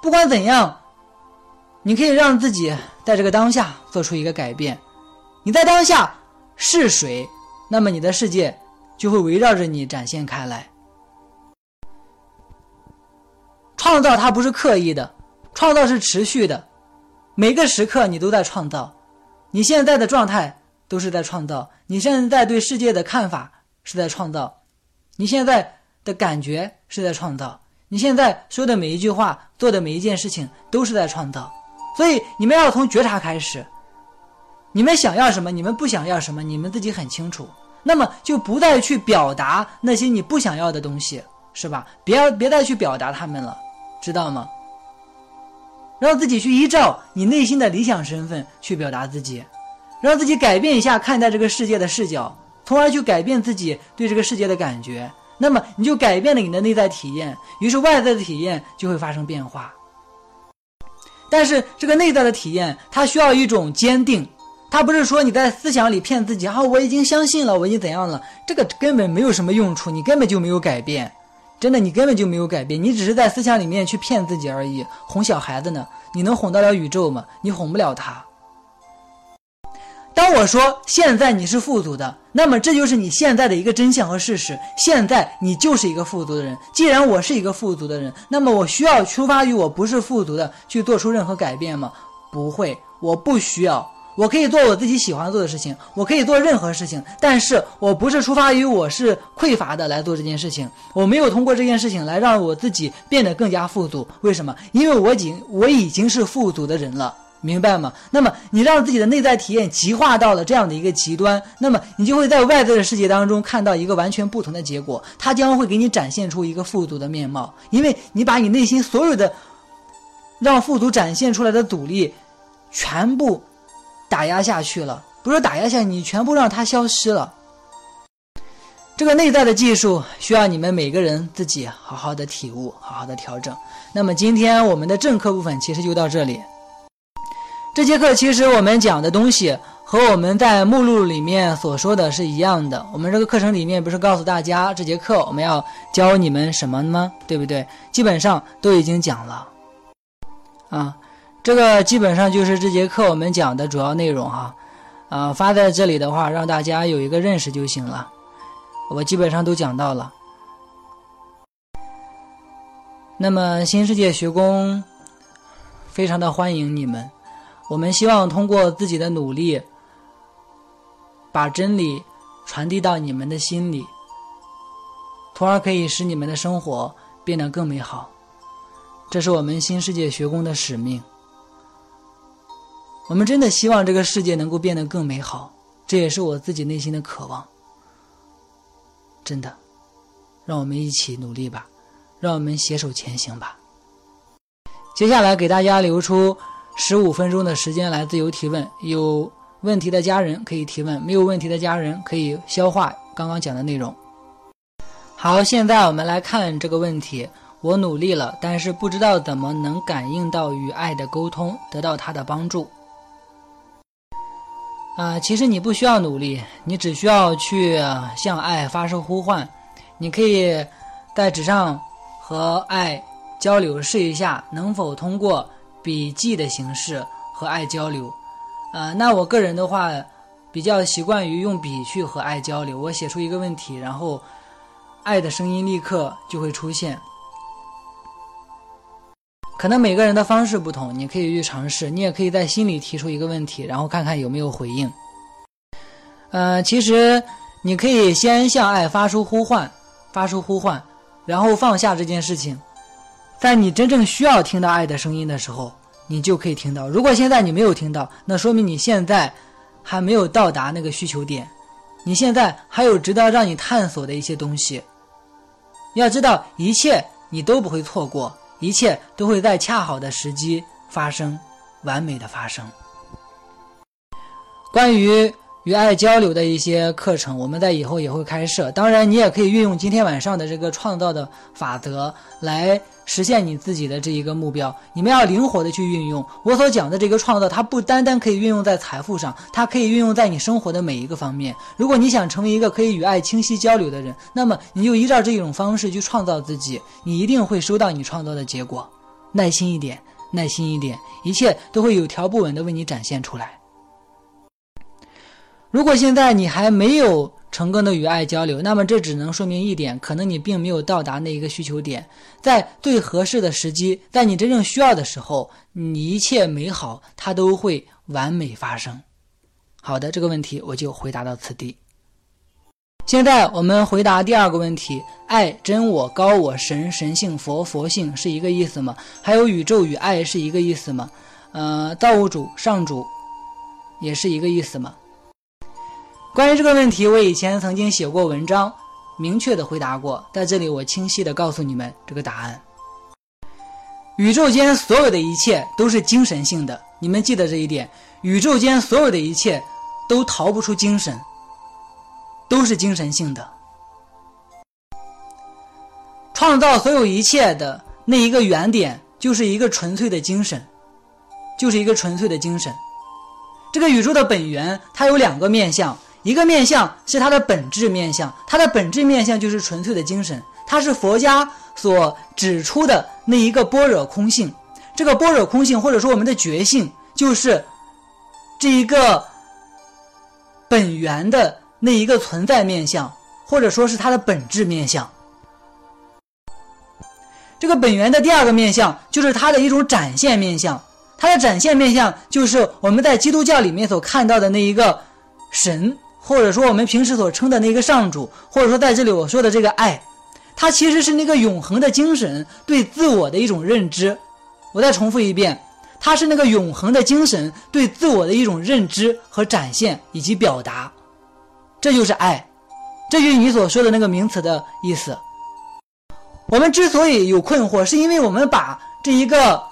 不管怎样，你可以让自己在这个当下做出一个改变。你在当下是谁，那么你的世界。就会围绕着你展现开来。创造它不是刻意的，创造是持续的，每个时刻你都在创造，你现在的状态都是在创造，你现在对世界的看法是在创造，你现在的感觉是在创造，你现在说的每一句话、做的每一件事情都是在创造。所以你们要从觉察开始，你们想要什么，你们不想要什么，你们自己很清楚。那么就不再去表达那些你不想要的东西，是吧？别别再去表达他们了，知道吗？让自己去依照你内心的理想身份去表达自己，让自己改变一下看待这个世界的视角，从而去改变自己对这个世界的感觉。那么你就改变了你的内在体验，于是外在的体验就会发生变化。但是这个内在的体验，它需要一种坚定。他不是说你在思想里骗自己啊，我已经相信了，我已经怎样了？这个根本没有什么用处，你根本就没有改变，真的，你根本就没有改变，你只是在思想里面去骗自己而已，哄小孩子呢？你能哄得了宇宙吗？你哄不了他。当我说现在你是富足的，那么这就是你现在的一个真相和事实。现在你就是一个富足的人。既然我是一个富足的人，那么我需要出发于我不是富足的去做出任何改变吗？不会，我不需要。我可以做我自己喜欢做的事情，我可以做任何事情，但是我不是出发于我是匮乏的来做这件事情，我没有通过这件事情来让我自己变得更加富足。为什么？因为我已经我已经是富足的人了，明白吗？那么你让自己的内在体验极化到了这样的一个极端，那么你就会在外在的世界当中看到一个完全不同的结果，它将会给你展现出一个富足的面貌，因为你把你内心所有的让富足展现出来的阻力全部打压下去了，不是打压下，你全部让它消失了。这个内在的技术需要你们每个人自己好好的体悟，好好的调整。那么今天我们的正课部分其实就到这里。这节课其实我们讲的东西和我们在目录里面所说的是一样的。我们这个课程里面不是告诉大家这节课我们要教你们什么吗？对不对？基本上都已经讲了。啊，这个基本上就是这节课我们讲的主要内容哈。啊，发在这里的话，让大家有一个认识就行了。我基本上都讲到了。那么新世界学宫非常的欢迎你们。我们希望通过自己的努力，把真理传递到你们的心里，从而可以使你们的生活变得更美好。这是我们新世界学宫的使命。我们真的希望这个世界能够变得更美好，这也是我自己内心的渴望。真的，让我们一起努力吧，让我们携手前行吧。接下来给大家留出。十五分钟的时间来自由提问，有问题的家人可以提问，没有问题的家人可以消化刚刚讲的内容。好，现在我们来看这个问题。我努力了，但是不知道怎么能感应到与爱的沟通，得到他的帮助。啊，其实你不需要努力，你只需要去向爱发出呼唤。你可以在纸上和爱交流，试一下能否通过。笔记的形式和爱交流，呃，那我个人的话，比较习惯于用笔去和爱交流。我写出一个问题，然后爱的声音立刻就会出现。可能每个人的方式不同，你可以去尝试。你也可以在心里提出一个问题，然后看看有没有回应。呃，其实你可以先向爱发出呼唤，发出呼唤，然后放下这件事情。在你真正需要听到爱的声音的时候，你就可以听到。如果现在你没有听到，那说明你现在还没有到达那个需求点，你现在还有值得让你探索的一些东西。要知道，一切你都不会错过，一切都会在恰好的时机发生，完美的发生。关于。与爱交流的一些课程，我们在以后也会开设。当然，你也可以运用今天晚上的这个创造的法则来实现你自己的这一个目标。你们要灵活的去运用我所讲的这个创造，它不单单可以运用在财富上，它可以运用在你生活的每一个方面。如果你想成为一个可以与爱清晰交流的人，那么你就依照这种方式去创造自己，你一定会收到你创造的结果。耐心一点，耐心一点，一切都会有条不紊的为你展现出来。如果现在你还没有成功的与爱交流，那么这只能说明一点，可能你并没有到达那一个需求点，在最合适的时机，在你真正需要的时候，你一切美好它都会完美发生。好的，这个问题我就回答到此地。现在我们回答第二个问题：爱、真我、高我、神、神性、佛、佛性是一个意思吗？还有宇宙与爱是一个意思吗？呃，造物主、上主也是一个意思吗？关于这个问题，我以前曾经写过文章，明确的回答过。在这里，我清晰的告诉你们这个答案：宇宙间所有的一切都是精神性的，你们记得这一点。宇宙间所有的一切都逃不出精神，都是精神性的。创造所有一切的那一个原点，就是一个纯粹的精神，就是一个纯粹的精神。这个宇宙的本源，它有两个面相。一个面相是它的本质面相，它的本质面相就是纯粹的精神，它是佛家所指出的那一个般若空性。这个般若空性，或者说我们的觉性，就是这一个本源的那一个存在面相，或者说是它的本质面相。这个本源的第二个面相，就是它的一种展现面相，它的展现面相就是我们在基督教里面所看到的那一个神。或者说我们平时所称的那个上主，或者说在这里我说的这个爱，它其实是那个永恒的精神对自我的一种认知。我再重复一遍，它是那个永恒的精神对自我的一种认知和展现以及表达，这就是爱，这就是你所说的那个名词的意思。我们之所以有困惑，是因为我们把这一个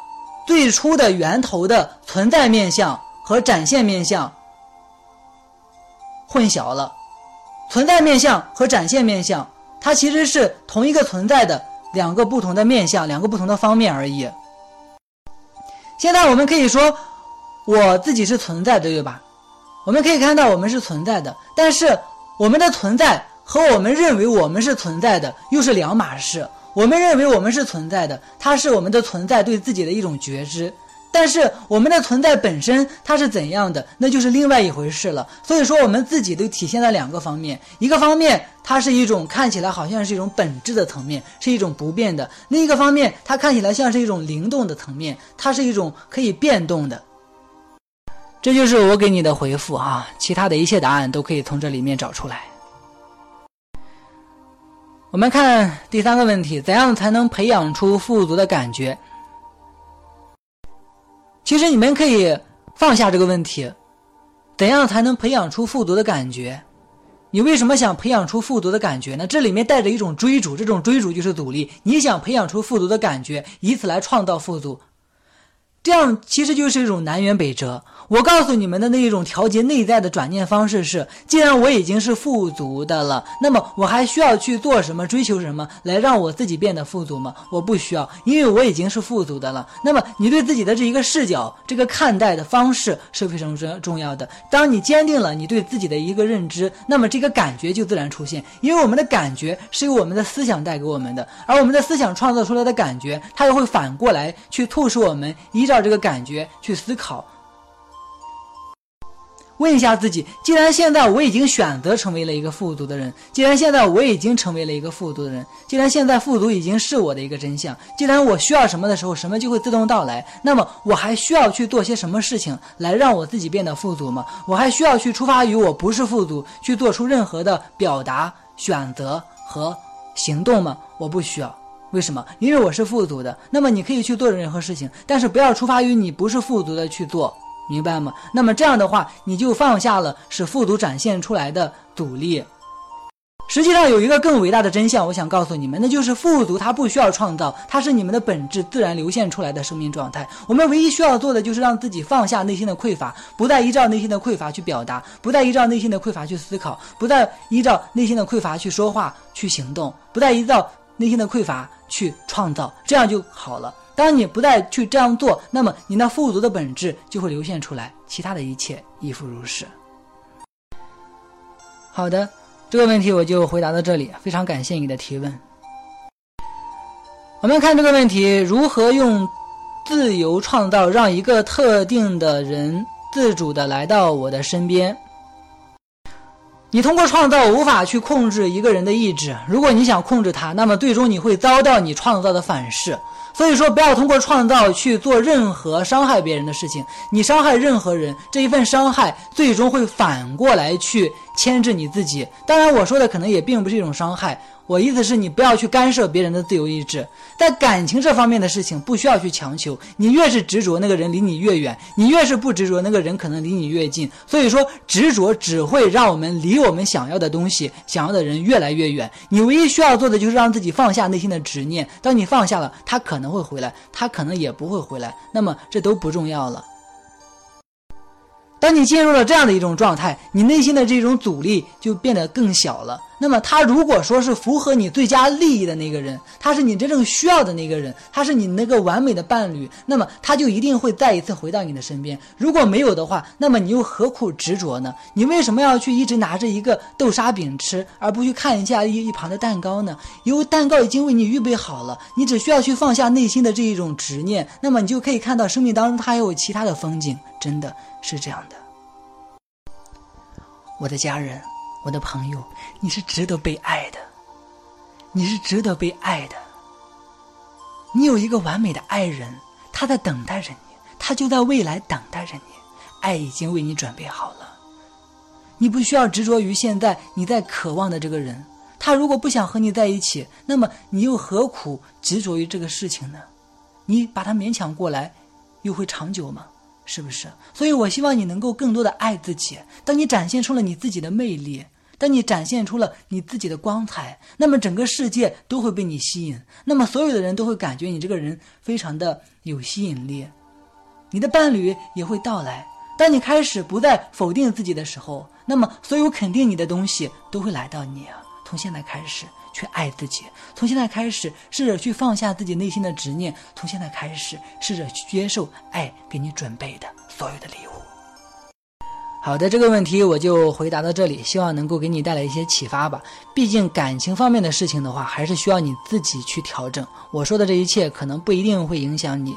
最初的源头的存在面相和展现面相混淆了。存在面相和展现面相，它其实是同一个存在的两个不同的面相，两个不同的方面而已。现在我们可以说，我自己是存在的，对吧？我们可以看到我们是存在的，但是我们的存在和我们认为我们是存在的又是两码事。我们认为我们是存在的，它是我们的存在对自己的一种觉知。但是我们的存在本身它是怎样的，那就是另外一回事了。所以说，我们自己都体现在两个方面：一个方面，它是一种看起来好像是一种本质的层面，是一种不变的；另一个方面，它看起来像是一种灵动的层面，它是一种可以变动的。这就是我给你的回复啊！其他的一切答案都可以从这里面找出来。我们看第三个问题：怎样才能培养出富足的感觉？其实你们可以放下这个问题，怎样才能培养出复读的感觉？你为什么想培养出复读的感觉呢？这里面带着一种追逐，这种追逐就是阻力。你想培养出复读的感觉，以此来创造复读。这样其实就是一种南辕北辙。我告诉你们的那一种调节内在的转念方式是：既然我已经是富足的了，那么我还需要去做什么、追求什么来让我自己变得富足吗？我不需要，因为我已经是富足的了。那么你对自己的这一个视角、这个看待的方式是非常重重要的。当你坚定了你对自己的一个认知，那么这个感觉就自然出现。因为我们的感觉是由我们的思想带给我们的，而我们的思想创造出来的感觉，它又会反过来去促使我们依。照这个感觉去思考，问一下自己：既然现在我已经选择成为了一个富足的人，既然现在我已经成为了一个富足的人，既然现在富足已经是我的一个真相，既然我需要什么的时候，什么就会自动到来，那么我还需要去做些什么事情来让我自己变得富足吗？我还需要去出发于我不是富足，去做出任何的表达、选择和行动吗？我不需要。为什么？因为我是富足的，那么你可以去做任何事情，但是不要出发于你不是富足的去做，明白吗？那么这样的话，你就放下了使富足展现出来的阻力。实际上有一个更伟大的真相，我想告诉你们，那就是富足它不需要创造，它是你们的本质自然流现出来的生命状态。我们唯一需要做的就是让自己放下内心的匮乏，不再依照内心的匮乏去表达，不再依照内心的匮乏去思考，不再依照内心的匮乏去说话、去行动，不再依照内心的匮乏。去创造，这样就好了。当你不再去这样做，那么你那富足的本质就会流现出来，其他的一切亦复如是。好的，这个问题我就回答到这里，非常感谢你的提问。我们看这个问题：如何用自由创造让一个特定的人自主的来到我的身边？你通过创造无法去控制一个人的意志。如果你想控制他，那么最终你会遭到你创造的反噬。所以说，不要通过创造去做任何伤害别人的事情。你伤害任何人，这一份伤害最终会反过来去牵制你自己。当然，我说的可能也并不是一种伤害。我意思是你不要去干涉别人的自由意志，在感情这方面的事情不需要去强求。你越是执着，那个人离你越远；你越是不执着，那个人可能离你越近。所以说，执着只会让我们离我们想要的东西、想要的人越来越远。你唯一需要做的就是让自己放下内心的执念。当你放下了，他可能会回来，他可能也不会回来。那么这都不重要了。当你进入了这样的一种状态，你内心的这种阻力就变得更小了。那么，他如果说是符合你最佳利益的那个人，他是你真正需要的那个人，他是你那个完美的伴侣，那么他就一定会再一次回到你的身边。如果没有的话，那么你又何苦执着呢？你为什么要去一直拿着一个豆沙饼吃，而不去看一下一一旁的蛋糕呢？因为蛋糕已经为你预备好了，你只需要去放下内心的这一种执念，那么你就可以看到生命当中它还有其他的风景，真的是这样的，我的家人。我的朋友，你是值得被爱的，你是值得被爱的。你有一个完美的爱人，他在等待着你，他就在未来等待着你，爱已经为你准备好了。你不需要执着于现在你在渴望的这个人，他如果不想和你在一起，那么你又何苦执着于这个事情呢？你把他勉强过来，又会长久吗？是不是？所以我希望你能够更多的爱自己。当你展现出了你自己的魅力，当你展现出了你自己的光彩，那么整个世界都会被你吸引。那么所有的人都会感觉你这个人非常的有吸引力，你的伴侣也会到来。当你开始不再否定自己的时候，那么所有肯定你的东西都会来到你啊。从现在开始去爱自己，从现在开始试着去放下自己内心的执念，从现在开始试着去接受爱给你准备的所有的礼物。好的，这个问题我就回答到这里，希望能够给你带来一些启发吧。毕竟感情方面的事情的话，还是需要你自己去调整。我说的这一切可能不一定会影响你。